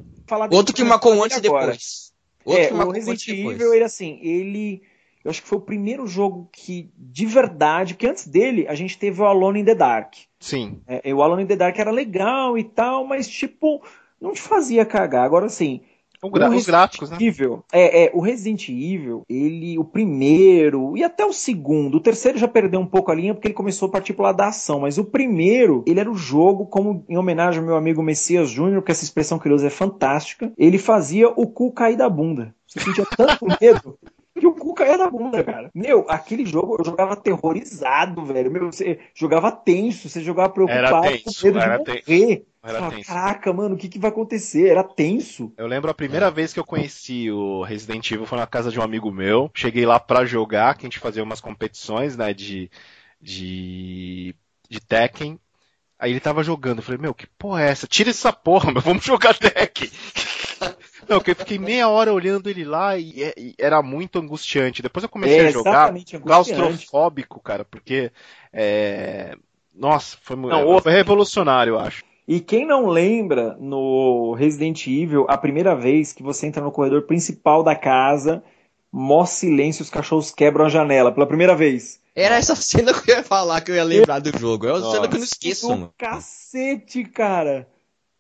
Outro que marcou antes e depois. Outro é, o Resident Evil, ele assim, ele... Eu acho que foi o primeiro jogo que, de verdade, que antes dele a gente teve o Alone in the Dark. Sim. É, o Alone in the Dark era legal e tal, mas tipo, não te fazia cagar. Agora sim. O gra os gráficos, né? Evil, é, é, o Resident Evil, ele, o primeiro e até o segundo, o terceiro já perdeu um pouco a linha porque ele começou a partir pro lado da ação, mas o primeiro, ele era o jogo, como em homenagem ao meu amigo Messias Júnior, que essa expressão que ele usa é fantástica, ele fazia o cu cair da bunda. Você sentia tanto medo o cu caía da bunda, cara. Meu, aquele jogo eu jogava aterrorizado, velho. Meu, você jogava tenso, você jogava preocupado, tenso, com medo de morrer. Tenso. Fala, Caraca, mano, o que, que vai acontecer? Era tenso. Eu lembro a primeira é. vez que eu conheci o Resident Evil foi na casa de um amigo meu. Cheguei lá pra jogar, que a gente fazia umas competições, né, de, de, de Tekken. Aí ele tava jogando, eu falei, meu, que porra é essa? Tira essa porra, meu, vamos jogar Tekken. Não, que eu fiquei meia hora olhando ele lá e, e era muito angustiante. Depois eu comecei é, a jogar claustrofóbico, cara, porque é... nossa, foi, não, foi revolucionário, eu acho. E quem não lembra no Resident Evil, a primeira vez que você entra no corredor principal da casa, mó silêncio, os cachorros quebram a janela pela primeira vez. Era essa cena que eu ia falar que eu ia lembrar do jogo. É uma cena que eu não esqueço, mano. Cacete, cara.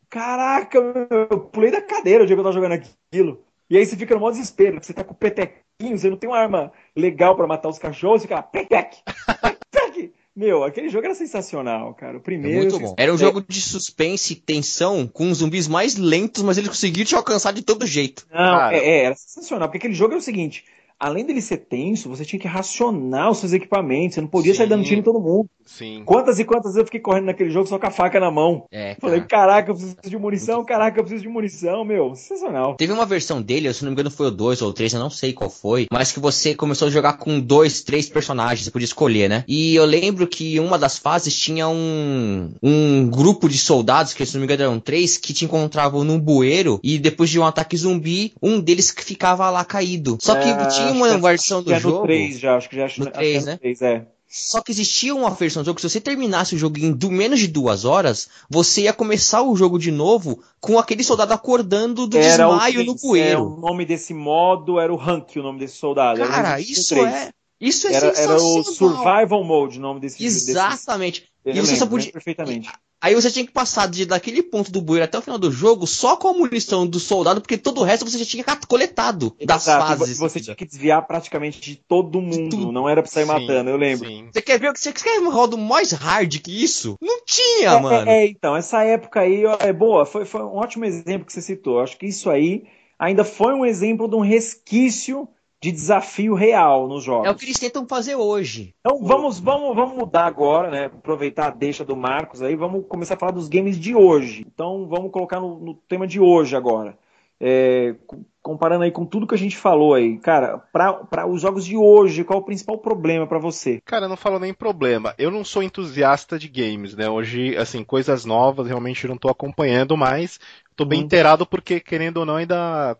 Caraca, eu pulei da cadeira o dia que eu tava jogando aquilo. E aí você fica no maior desespero, você tá com o petequinho, você não tem uma arma legal para matar os cachorros, você fica petec, petec. Meu, aquele jogo era sensacional, cara. O primeiro. É muito bom. Era um jogo de suspense e tensão com os zumbis mais lentos, mas eles conseguiram te alcançar de todo jeito. Não, é, é, era sensacional, porque aquele jogo é o seguinte: além dele ser tenso, você tinha que racionar os seus equipamentos, você não podia Sim. sair dando tiro em todo mundo. Sim. Quantas e quantas vezes eu fiquei correndo naquele jogo só com a faca na mão? É, Falei, caraca, eu preciso de munição, caraca, eu preciso de munição, meu, sensacional. Teve uma versão dele, se não me engano foi o 2 ou o 3, eu não sei qual foi, mas que você começou a jogar com dois, três personagens, você podia escolher, né? E eu lembro que uma das fases tinha um, um grupo de soldados, que se não me engano eram três, que te encontravam num bueiro e depois de um ataque zumbi, um deles ficava lá caído. Só que é, tinha uma versão do jogo... no 3 já, acho que já no 3, né? 3, é. Só que existia uma versão do jogo que se você terminasse o jogo em menos de duas horas, você ia começar o jogo de novo com aquele soldado acordando do era desmaio o, no bueiro. Era o nome desse modo era o Rank, o nome desse soldado. Cara, isso é. Isso é era, era o Survival Mode, o nome desse Exatamente. Desse... E você só podia. Perfeitamente. Aí você tinha que passar de, daquele ponto do bueiro até o final do jogo só com a munição do soldado, porque todo o resto você já tinha coletado das Exato, fases. Você tinha que desviar praticamente de todo mundo, de não era pra sair sim, matando, eu lembro. Sim. Você quer ver você quer um rodo mais hard que isso? Não tinha, é, mano. É, é, então, essa época aí é boa, foi, foi um ótimo exemplo que você citou. Acho que isso aí ainda foi um exemplo de um resquício de desafio real nos jogos. É o que eles tentam fazer hoje. Então vamos, vamos, vamos mudar agora, né? Aproveitar a deixa do Marcos aí, vamos começar a falar dos games de hoje. Então vamos colocar no, no tema de hoje agora. É, comparando aí com tudo que a gente falou aí, cara, para os jogos de hoje, qual é o principal problema para você? Cara, eu não falo nem problema. Eu não sou entusiasta de games, né? Hoje, assim, coisas novas realmente não tô acompanhando, mas tô bem uhum. inteirado porque, querendo ou não, ainda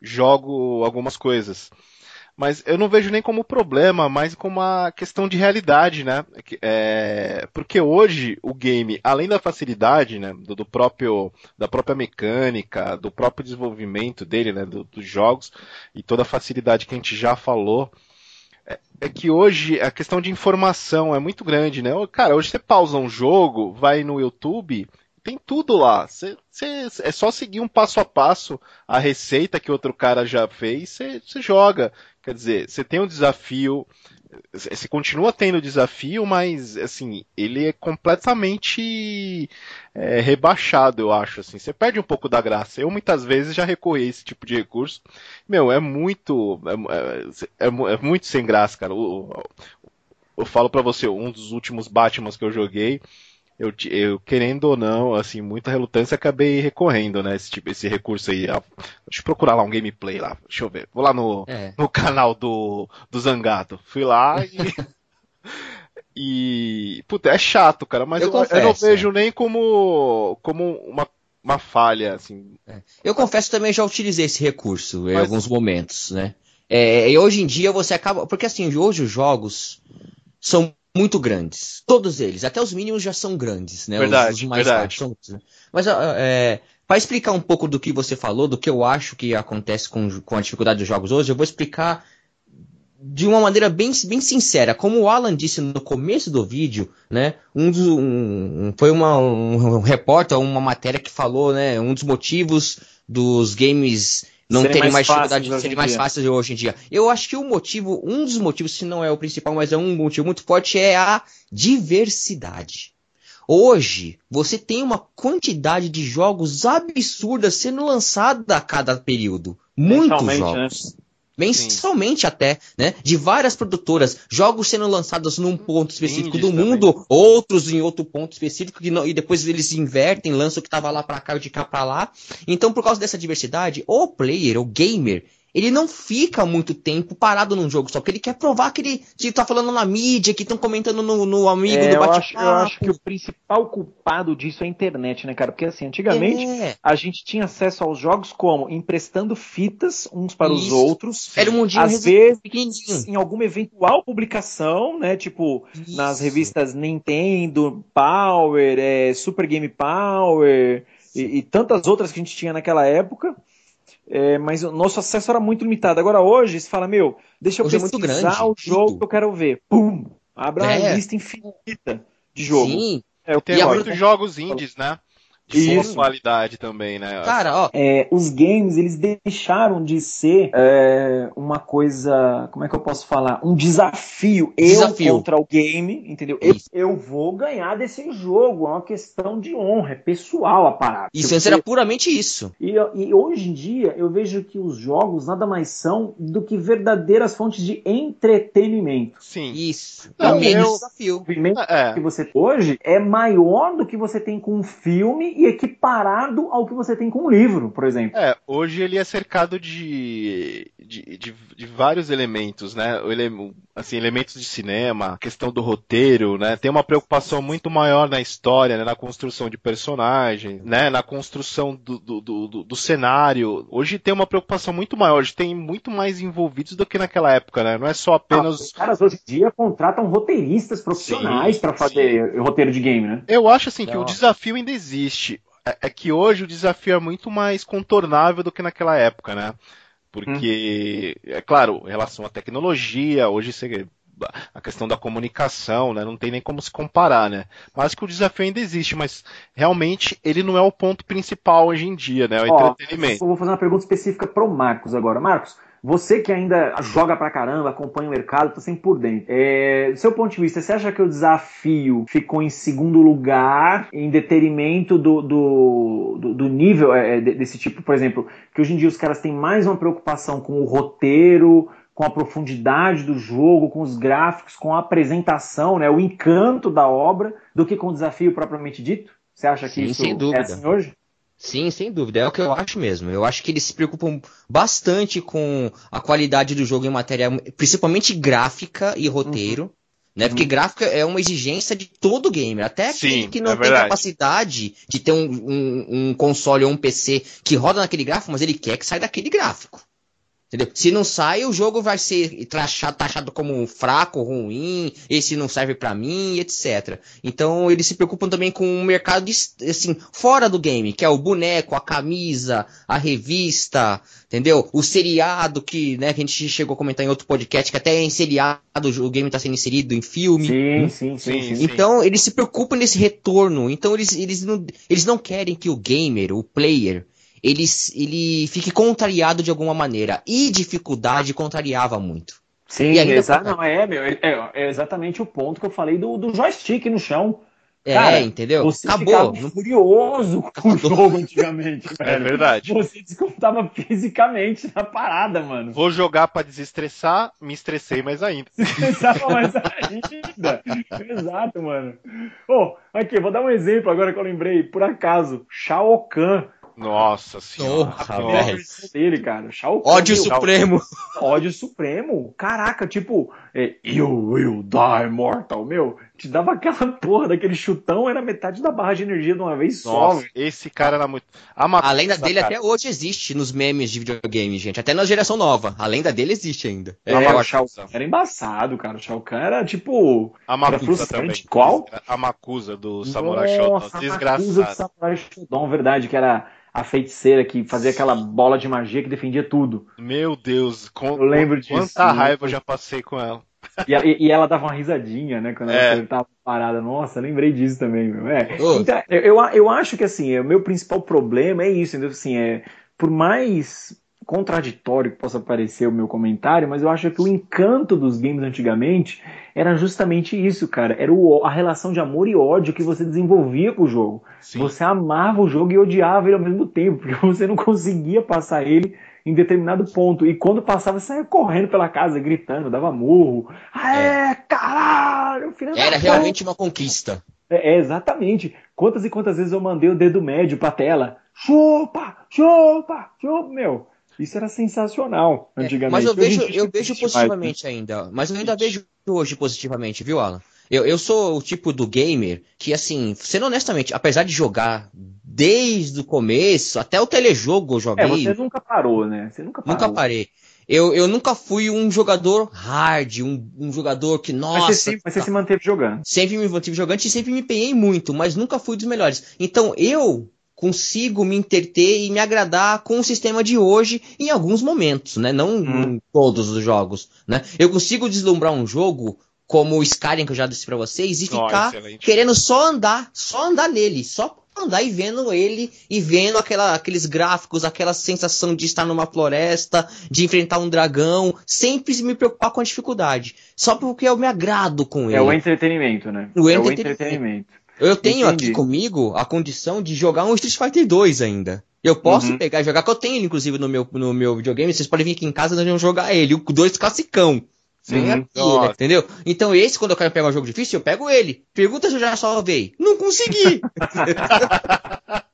jogo algumas coisas. Mas eu não vejo nem como problema, mas como uma questão de realidade, né? É, porque hoje o game, além da facilidade, né, do, do, próprio, da própria mecânica, do próprio desenvolvimento dele, né, do, dos jogos e toda a facilidade que a gente já falou, é, é que hoje a questão de informação é muito grande, né? Cara, hoje você pausa um jogo, vai no YouTube, tem tudo lá. Cê, cê, é só seguir um passo a passo a receita que outro cara já fez, você joga. Quer dizer, você tem um desafio, você continua tendo desafio, mas assim, ele é completamente é, rebaixado, eu acho. Assim, você perde um pouco da graça. Eu muitas vezes já recorri a esse tipo de recurso. Meu, é muito, é, é, é, é muito sem graça, cara. Eu, eu falo para você, um dos últimos Batmans que eu joguei eu, eu, querendo ou não, assim, muita relutância, acabei recorrendo, né? Esse, tipo, esse recurso aí. deixa eu procurar lá um gameplay lá. Deixa eu ver. Vou lá no, é. no canal do, do Zangado. Fui lá e. e. Puta, é chato, cara, mas eu, eu, confesso, eu não vejo é. nem como, como uma, uma falha, assim. É. Eu confesso também já utilizei esse recurso mas... em alguns momentos, né? É, e hoje em dia você acaba. Porque assim, hoje os jogos são muito grandes. Todos eles, até os mínimos já são grandes, né? Verdade, os, os mais verdade. São, mas é, para explicar um pouco do que você falou, do que eu acho que acontece com, com a dificuldade dos jogos hoje, eu vou explicar de uma maneira bem, bem sincera. Como o Alan disse no começo do vídeo, né? Um, dos, um foi uma, um, um repórter, uma matéria que falou, né? Um dos motivos dos games não serem terem mais, mais dificuldade de serem mais fáceis hoje em dia. Eu acho que o motivo, um dos motivos, se não é o principal, mas é um motivo muito forte, é a diversidade. Hoje, você tem uma quantidade de jogos absurdas sendo lançada a cada período. Muitos né? jogos. Né? Mensalmente Sim. até, né? De várias produtoras, jogos sendo lançados num ponto específico Indies do mundo, também. outros em outro ponto específico, não, e depois eles invertem, lançam o que estava lá para cá e de cá para lá. Então, por causa dessa diversidade, o player, o gamer, ele não fica muito tempo parado num jogo só, porque ele quer provar que ele que tá falando na mídia, que estão comentando no, no amigo é, do bate-papo. Eu acho, eu acho que o principal culpado disso é a internet, né, cara? Porque assim, antigamente é. a gente tinha acesso aos jogos como emprestando fitas uns para Isso. os outros. Era um mundinho às vezes em alguma eventual publicação, né, tipo Isso. nas revistas Nintendo, Power, é, Super Game Power e, e tantas outras que a gente tinha naquela época. É, mas o nosso acesso era muito limitado. Agora hoje, você fala, meu, deixa eu hoje pesquisar é grande, o jogo tudo. que eu quero ver. Pum! Abra é. uma lista infinita de jogo. Sim. É, eu tenho muitos jogos indies, né? De Isso. qualidade também, né? Cara, ó. É, os games, eles deixaram de ser é, uma coisa. Como é que eu posso falar? Um desafio. desafio. Eu contra o game, entendeu? Eu, eu, vou ganhar desse jogo. É uma questão de honra, é pessoal a parada. Isso antes era puramente isso. E, e, hoje em dia, eu vejo que os jogos nada mais são do que verdadeiras fontes de entretenimento. Sim. Isso. Não, é menos desafio. O é. que você hoje é maior do que você tem com um filme e equiparado ao que você tem com um livro, por exemplo. É, hoje ele é cercado de, de, de, de vários elementos, né? Ele, assim, elementos de cinema, questão do roteiro, né? Tem uma preocupação muito maior na história, né? na construção de personagens, né? Na construção do, do, do, do, cenário. Hoje tem uma preocupação muito maior, hoje tem muito mais envolvidos do que naquela época, né? Não é só apenas. Ah, os caras hoje em dia contratam roteiristas profissionais para fazer sim. roteiro de game, né? Eu acho assim que o desafio ainda existe é, é que hoje o desafio é muito mais contornável do que naquela época, né? Porque, hum. é claro, em relação à tecnologia, hoje você, a questão da comunicação, né? Não tem nem como se comparar, né? Mas que o desafio ainda existe, mas realmente ele não é o ponto principal hoje em dia, né? O Ó, entretenimento. Eu vou fazer uma pergunta específica para o Marcos agora. Marcos, você que ainda joga pra caramba, acompanha o mercado, tá sempre por dentro. É, do seu ponto de vista, você acha que o desafio ficou em segundo lugar em detrimento do, do, do, do nível é, desse tipo? Por exemplo, que hoje em dia os caras têm mais uma preocupação com o roteiro, com a profundidade do jogo, com os gráficos, com a apresentação, né, o encanto da obra, do que com o desafio propriamente dito? Você acha que Sim, isso é assim hoje? Sim, sem dúvida. É o que eu acho mesmo. Eu acho que eles se preocupam bastante com a qualidade do jogo em matéria, principalmente gráfica e roteiro. Uhum. Né? Porque uhum. gráfica é uma exigência de todo gamer. Até aquele que não é tem capacidade de ter um, um, um, console ou um PC que roda naquele gráfico, mas ele quer que saia daquele gráfico. Entendeu? Se não sai, o jogo vai ser taxado, taxado como fraco, ruim, esse não serve para mim, etc. Então eles se preocupam também com o mercado assim, fora do game, que é o boneco, a camisa, a revista, entendeu? O seriado que, né, que a gente chegou a comentar em outro podcast, que até é em seriado o game está sendo inserido em filme. Sim, sim, sim, sim. Então eles se preocupam nesse retorno. Então eles, eles, não, eles não querem que o gamer, o player, ele, ele fique contrariado de alguma maneira. E dificuldade contrariava muito. Sim, exa não, é, meu, é, é, exatamente o ponto que eu falei do, do joystick no chão. É, Cara, entendeu? Você Acabou. ficava furioso com o jogo antigamente, é velho. É verdade. Você descontava fisicamente na parada, mano. Vou jogar para desestressar, me estressei mais ainda. Estressava mais ainda. Exato, mano. Oh, aqui, vou dar um exemplo agora que eu lembrei. Por acaso, Shao Kahn nossa senhora. Velho. dele, cara. Shao Kahn, ódio supremo. Ódio supremo. Caraca, tipo, é, you will die mortal, meu. Te dava aquela porra daquele chutão, era metade da barra de energia de uma vez Nossa, só. Esse cara era muito. A, a lenda dele cara. até hoje existe nos memes de videogame, gente. Até na geração nova. A lenda dele existe ainda. É, é o Shao era embaçado, cara. O Shao Kahn era tipo. A Makusa também. Qual? A Makusa do Samurai Shodown. Desgraçado. A Makusa do Samurai Shodown, verdade, que era a feiticeira que fazia aquela bola de magia que defendia tudo. Meu Deus, com, eu lembro disso. Quanta raiva eu já passei com ela. E, e, e, ela dava uma risadinha, né? Quando é. ela estava parada. Nossa, lembrei disso também, meu. É. Então, eu, eu acho que assim, o meu principal problema é isso, entendeu? Assim, é, por mais contraditório que possa parecer o meu comentário, mas eu acho que o encanto dos games antigamente era justamente isso, cara. Era o, a relação de amor e ódio que você desenvolvia com o jogo. Sim. Você amava o jogo e odiava ele ao mesmo tempo, porque você não conseguia passar ele em determinado ponto. E quando passava, você saia correndo pela casa, gritando, dava murro. Ah, é, caralho! Era realmente uma conquista. É, é, exatamente. Quantas e quantas vezes eu mandei o dedo médio pra tela? Chupa! Chupa! Chupa, meu! Isso era sensacional é, antigamente. mas eu vejo, eu vejo positivamente mais, né? ainda. Mas eu ainda vejo hoje positivamente, viu, Alan? Eu, eu sou o tipo do gamer que, assim, sendo honestamente, apesar de jogar desde o começo, até o telejogo eu joguei. É, você nunca parou, né? Você nunca parou. Nunca parei. Eu, eu nunca fui um jogador hard, um, um jogador que, nossa. Mas você, mas você tá... se manteve jogando. Sempre me manteve jogando e sempre me empenhei muito, mas nunca fui dos melhores. Então eu consigo me interter e me agradar com o sistema de hoje em alguns momentos, né? Não hum. em todos os jogos, né? Eu consigo deslumbrar um jogo como o Skyrim que eu já disse para vocês e ficar oh, querendo só andar, só andar nele, só andar e vendo ele e vendo aquela, aqueles gráficos, aquela sensação de estar numa floresta, de enfrentar um dragão, sempre me preocupar com a dificuldade, só porque eu me agrado com ele. É o entretenimento, né? O, é entretenimento. o entretenimento. Eu tenho Entendi. aqui comigo a condição de jogar um Street Fighter 2 ainda. Eu posso uhum. pegar e jogar, que eu tenho ele, inclusive, no meu, no meu videogame. Vocês podem vir aqui em casa e nós vamos jogar ele. O 2 classicão. Uhum. aqui, né? Entendeu? Então, esse, quando eu quero pegar um jogo difícil, eu pego ele. Pergunta se eu já salvei. Não consegui!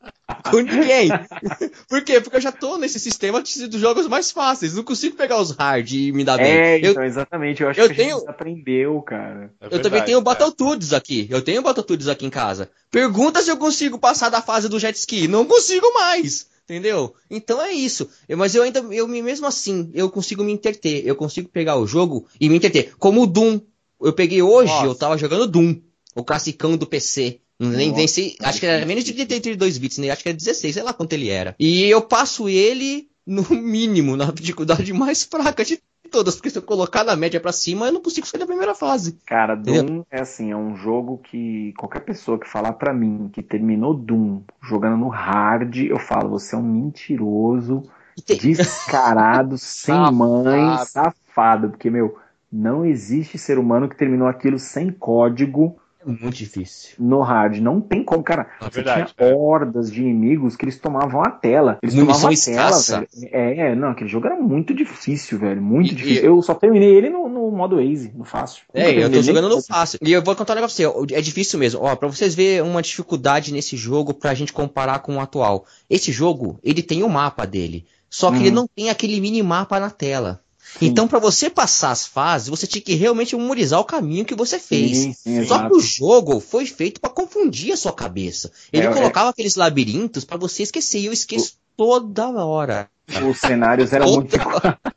com ninguém. Por quê? Porque eu já tô nesse sistema dos jogos mais fáceis. Não consigo pegar os hard e me dar bem. É, então, eu, exatamente. Eu acho eu que tenho... a gente aprendeu, cara. É eu também tenho o Battletoads aqui. Eu tenho Battletoads aqui em casa. Pergunta se eu consigo passar da fase do jet ski. Não consigo mais. Entendeu? Então é isso. Eu, mas eu ainda, eu mesmo assim, eu consigo me entreter. Eu consigo pegar o jogo e me entreter. Como o Doom. Eu peguei hoje, Nossa. eu tava jogando Doom. O classicão do PC. Nem, nem sei, acho que era menos de 32 bits, né? Acho que era 16, sei lá quanto ele era. E eu passo ele no mínimo, na dificuldade mais fraca de todas, porque se eu colocar na média para cima, eu não consigo sair da primeira fase. Cara, Doom é assim, é um jogo que qualquer pessoa que falar para mim que terminou Doom jogando no hard, eu falo, você é um mentiroso, descarado, sem mãe, safado, porque meu, não existe ser humano que terminou aquilo sem código muito difícil. No hard, não tem como, cara. É você verdade, tinha é. hordas de inimigos que eles tomavam a tela. Eles Munição tomavam a tela, velho. É, é, não, aquele jogo era muito difícil, velho. Muito e, difícil. E... Eu só terminei ele no, no modo easy, no fácil. É, eu tô jogando no fácil. E eu vou contar um negócio pra você. É difícil mesmo. Ó, pra vocês verem uma dificuldade nesse jogo pra gente comparar com o atual. Esse jogo, ele tem o um mapa dele. Só que ele uhum. não tem aquele minimapa na tela. Então, para você passar as fases, você tinha que realmente memorizar o caminho que você fez. Sim, sim, Só que o jogo foi feito para confundir a sua cabeça. Ele é, é. colocava é... aqueles labirintos para você esquecer. E eu esqueço o... toda hora. Os cenários eram muito.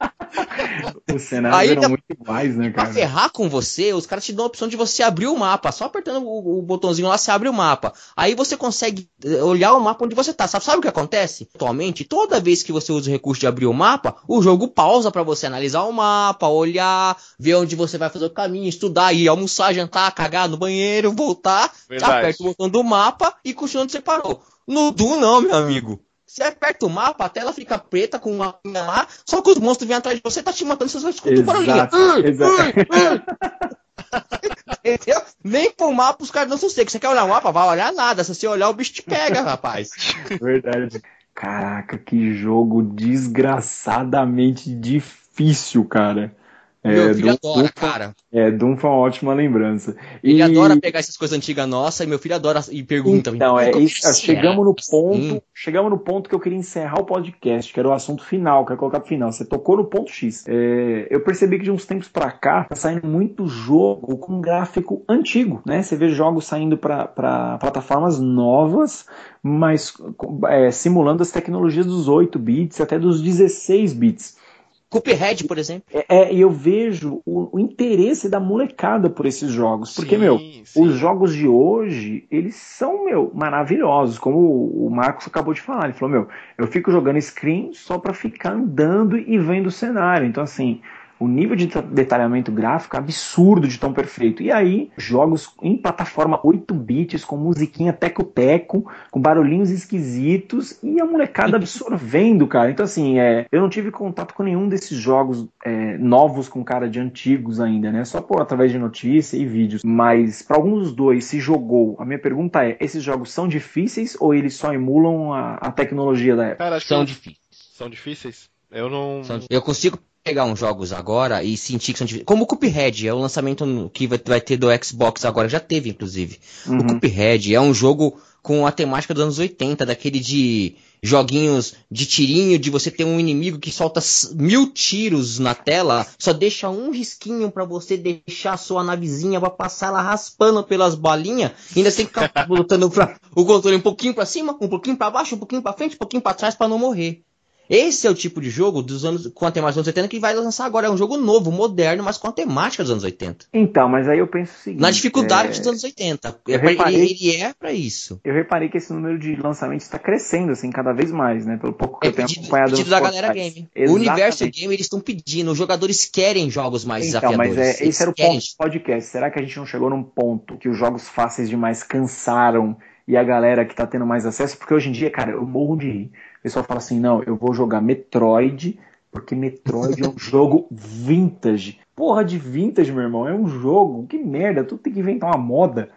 Os cenários Aí, eram muito iguais, né, cara? Pra ferrar com você, os caras te dão a opção de você abrir o mapa. Só apertando o, o botãozinho lá, você abre o mapa. Aí você consegue eh, olhar o mapa onde você tá. Sabe, sabe o que acontece? Atualmente, toda vez que você usa o recurso de abrir o mapa, o jogo pausa para você analisar o mapa, olhar, ver onde você vai fazer o caminho, estudar, ir almoçar, jantar, cagar no banheiro, voltar, aperta o botão do mapa e continua onde você parou. No Doom não, meu amigo. Você aperta o mapa, a tela fica preta com uma linha lá, só que os monstros vêm atrás de você, tá te matando, você só escuta o barulhinho. Entendeu? Nem pro mapa os caras não são secos. Você quer olhar o mapa? Vai olhar nada. Se você olhar, o bicho te pega, rapaz. Verdade. Caraca, que jogo desgraçadamente difícil, cara. É, Meu filho Doom, adora, cara. É, Doom foi uma ótima lembrança. Ele e... adora pegar essas coisas antigas nossas e meu filho adora e pergunta. Então, é, isso, é chegamos no ponto, chegamos no ponto que eu queria encerrar o podcast, que era o assunto final, que eu colocar pro final. Você tocou no ponto X. É, eu percebi que de uns tempos para cá tá saindo muito jogo com gráfico antigo, né? Você vê jogos saindo para plataformas novas, mas é, simulando as tecnologias dos 8 bits até dos 16 bits. Cuphead, por exemplo. É, é, eu vejo o, o, interesse da molecada por esses jogos. Porque, sim, meu, sim. os jogos de hoje, eles são, meu, maravilhosos. Como o, Marcos acabou de falar. Ele falou, meu, eu fico jogando screen só para ficar andando e vendo o cenário. Então, assim, o nível de detalhamento gráfico é absurdo de tão perfeito. E aí, jogos em plataforma 8 bits, com musiquinha teco-teco, com barulhinhos esquisitos, e a molecada absorvendo, cara. Então, assim, é, eu não tive contato com nenhum desses jogos é, novos com cara de antigos ainda, né? Só por através de notícia e vídeos. Mas para alguns dos dois se jogou. A minha pergunta é: esses jogos são difíceis ou eles só emulam a, a tecnologia da época? Cara, são difíceis. São difíceis? Eu não. Eu consigo pegar uns jogos agora e sentir que são. Como o Cuphead, é o lançamento que vai, ter do Xbox agora, já teve, inclusive. Uhum. O Cuphead é um jogo com a temática dos anos 80, daquele de joguinhos de tirinho, de você ter um inimigo que solta mil tiros na tela, só deixa um risquinho para você deixar a sua navezinha pra passar ela raspando pelas bolinhas, ainda tem que ficar botando pra, o controle um pouquinho para cima, um pouquinho para baixo, um pouquinho para frente, um pouquinho para trás para não morrer. Esse é o tipo de jogo dos anos com a temática dos anos 80 que vai lançar agora. É um jogo novo, moderno, mas com a temática dos anos 80. Então, mas aí eu penso o seguinte. Na dificuldade é... dos anos 80. É reparei... ele, ele, é para isso. Eu reparei que esse número de lançamentos está crescendo, assim, cada vez mais, né? Pelo pouco que é eu tenho pedido, acompanhado. pedido da galera game. Exatamente. O universo game, eles estão pedindo. Os jogadores querem jogos mais então, desafiadores. Mas é, esse era o ponto do podcast. Será que a gente não chegou num ponto que os jogos fáceis demais cansaram e a galera que tá tendo mais acesso? Porque hoje em dia, cara, eu morro de rir o pessoal fala assim: não, eu vou jogar Metroid, porque Metroid é um jogo vintage. Porra de vintage, meu irmão, é um jogo. Que merda, tu tem que inventar uma moda.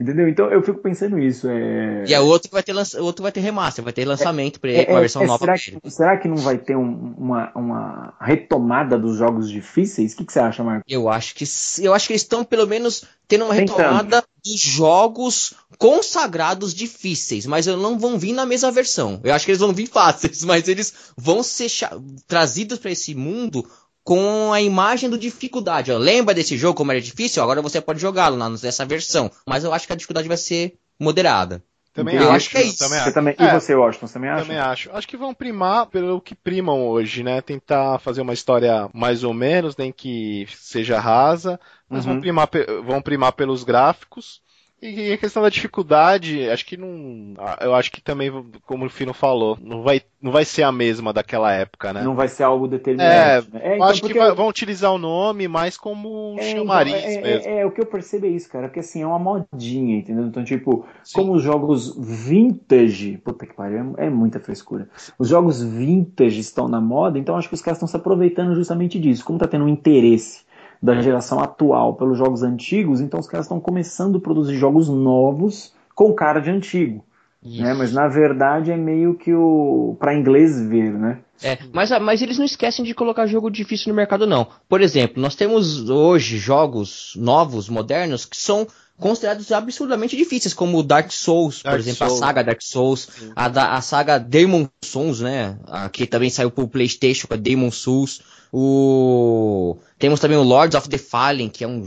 Entendeu? Então eu fico pensando isso. É... E a outro vai ter lança... outro vai ter remaster, vai ter lançamento para é, uma é, versão é, nova. Será que, será que, não vai ter um, uma, uma retomada dos jogos difíceis? O que, que, você acha, Marco? Eu acho que eu acho que eles estão pelo menos tendo uma retomada dos jogos consagrados difíceis, mas eles não vão vir na mesma versão. Eu acho que eles vão vir fáceis, mas eles vão ser trazidos para esse mundo com a imagem do dificuldade. Ó. Lembra desse jogo como era difícil? Agora você pode jogá-lo nessa versão. Mas eu acho que a dificuldade vai ser moderada. Também eu acho, acho que é isso. Também você também, é, e você, Washington, você também acha? Também acho. Acho que vão primar pelo que primam hoje, né? Tentar fazer uma história mais ou menos, nem que seja rasa, mas uhum. vão, primar, vão primar pelos gráficos e a questão da dificuldade, acho que não. Eu acho que também, como o Fino falou, não vai, não vai ser a mesma daquela época, né? Não vai ser algo determinante. É, né? é então, acho que vai, vão utilizar o nome mais como é, chamariz então, é, mesmo. É, é, o que eu percebo é isso, cara, porque assim, é uma modinha, entendeu? Então, tipo, Sim. como os jogos vintage, puta que pariu, é, é muita frescura. Os jogos vintage estão na moda, então acho que os caras estão se aproveitando justamente disso. Como tá tendo um interesse da geração atual pelos jogos antigos, então os caras estão começando a produzir jogos novos com cara de antigo. Né? Mas na verdade é meio que o para inglês ver, né? É, mas, mas eles não esquecem de colocar jogo difícil no mercado, não. Por exemplo, nós temos hoje jogos novos, modernos, que são considerados absurdamente difíceis, como Dark Souls, Dark por exemplo, Souls. a saga Dark Souls, a, a saga Demon Souls, né? A, que também saiu pro Playstation, com a Demon Souls. O... Temos também o Lords of the Fallen, que é um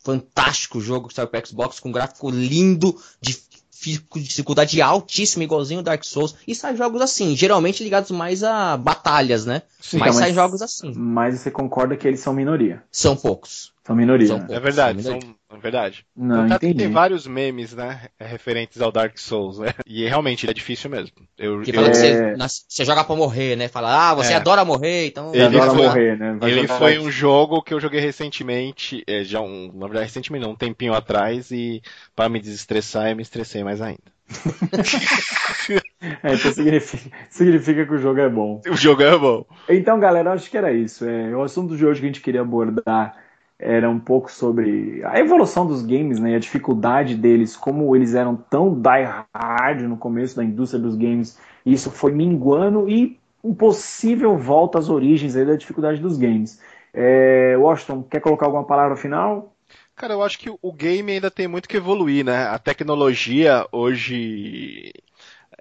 fantástico jogo que saiu para Xbox com um gráfico lindo, dificuldade altíssima, igualzinho Dark Souls. E saem jogos assim, geralmente ligados mais a batalhas, né? Sim, mas, então, mas saem jogos assim. Mas você concorda que eles são minoria? São poucos. São minoria. São é verdade, são, é verdade. Não, então, entendi. tem vários memes, né, referentes ao Dark Souls, né? E realmente é difícil mesmo. Eu, que eu... fala que você, você, joga pra morrer, né? Fala, ah, você é. adora morrer, então. Ele adora foi, morrer, né? Vai ele foi um jogo que eu joguei recentemente, é, já um, na verdade, recentemente não, um tempinho atrás, e para me desestressar, eu me estressei mais ainda. é, então significa, significa, que o jogo é bom. O jogo é bom. Então, galera, acho que era isso. É, o assunto de hoje que a gente queria abordar era um pouco sobre a evolução dos games, né, a dificuldade deles, como eles eram tão die hard no começo da indústria dos games, e isso foi minguando e um possível volta às origens aí da dificuldade dos games. É, Washington, quer colocar alguma palavra final? Cara, eu acho que o game ainda tem muito que evoluir, né? A tecnologia hoje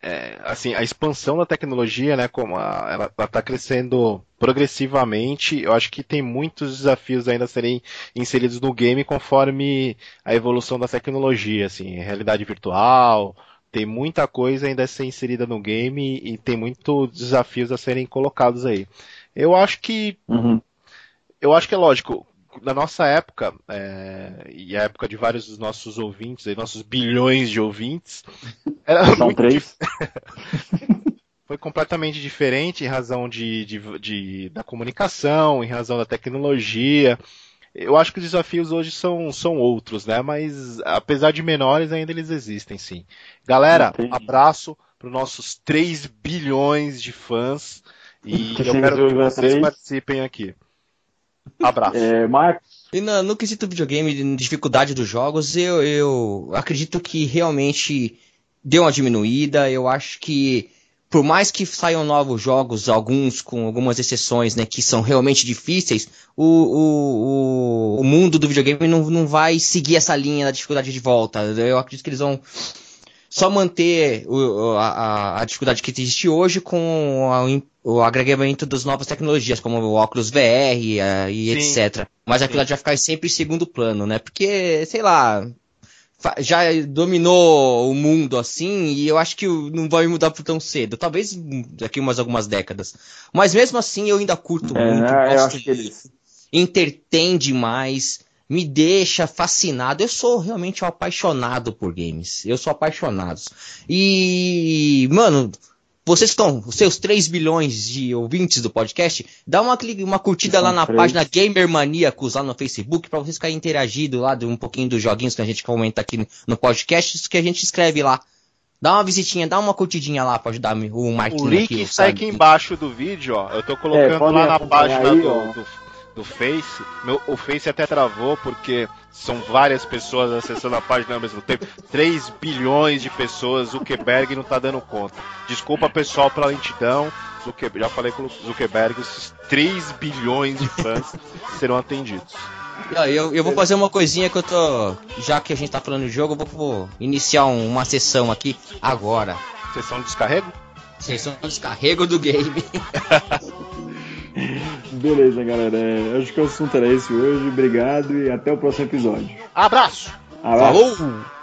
é, assim, a expansão da tecnologia, né, como a, ela está crescendo progressivamente, eu acho que tem muitos desafios ainda a serem inseridos no game conforme a evolução da tecnologia, assim, realidade virtual, tem muita coisa ainda a ser inserida no game e tem muitos desafios a serem colocados aí. Eu acho que uhum. eu acho que é lógico, na nossa época, é, e a época de vários dos nossos ouvintes, aí, nossos bilhões de ouvintes, era São muito três. foi completamente diferente em razão de, de, de, da comunicação, em razão da tecnologia. Eu acho que os desafios hoje são, são outros, né? Mas apesar de menores, ainda eles existem, sim. Galera, abraço para os nossos 3 bilhões de fãs. E eu quero que vocês participem aqui. Abraço. É, Marcos. E no, no quesito videogame, dificuldade dos jogos, eu, eu acredito que realmente deu uma diminuída. Eu acho que, por mais que saiam novos jogos, alguns com algumas exceções, né, que são realmente difíceis, o, o, o, o mundo do videogame não, não vai seguir essa linha da dificuldade de volta. Eu acredito que eles vão só manter o, a, a, dificuldade que existe hoje com a, o agregamento das novas tecnologias, como o óculos VR a, e Sim. etc. Mas aquilo vai ficar sempre em segundo plano, né? Porque, sei lá, já dominou o mundo assim e eu acho que não vai mudar por tão cedo. Talvez daqui umas algumas décadas. Mas mesmo assim eu ainda curto é, muito. É, eu acho que eles... Entretém demais me deixa fascinado. Eu sou realmente um apaixonado por games. Eu sou apaixonado. E, mano, vocês estão, os seus 3 bilhões de ouvintes do podcast, dá uma, uma curtida lá na 3. página Gamer Maníacos lá no Facebook para vocês ficarem interagindo lá de um pouquinho dos joguinhos que a gente comenta aqui no podcast, que a gente escreve lá. Dá uma visitinha, dá uma curtidinha lá pra ajudar o Marquinhos. O link aqui, está aqui embaixo do vídeo, ó. Eu tô colocando é, lá na página aí, do, do do Face. Meu, o Face até travou porque são várias pessoas acessando a página ao mesmo tempo. 3 bilhões de pessoas, Zuckerberg não tá dando conta. Desculpa pessoal pela lentidão. Zuckerberg, já falei com o Zuckerberg, esses 3 bilhões de fãs serão atendidos. Eu, eu vou fazer uma coisinha que eu tô. Já que a gente tá falando de jogo, eu vou iniciar uma sessão aqui agora. Sessão de descarrego? Sessão de descarrego do game. Beleza, galera. É, acho que o assunto era esse hoje. Obrigado e até o próximo episódio. Abraço! Abraço. Falou!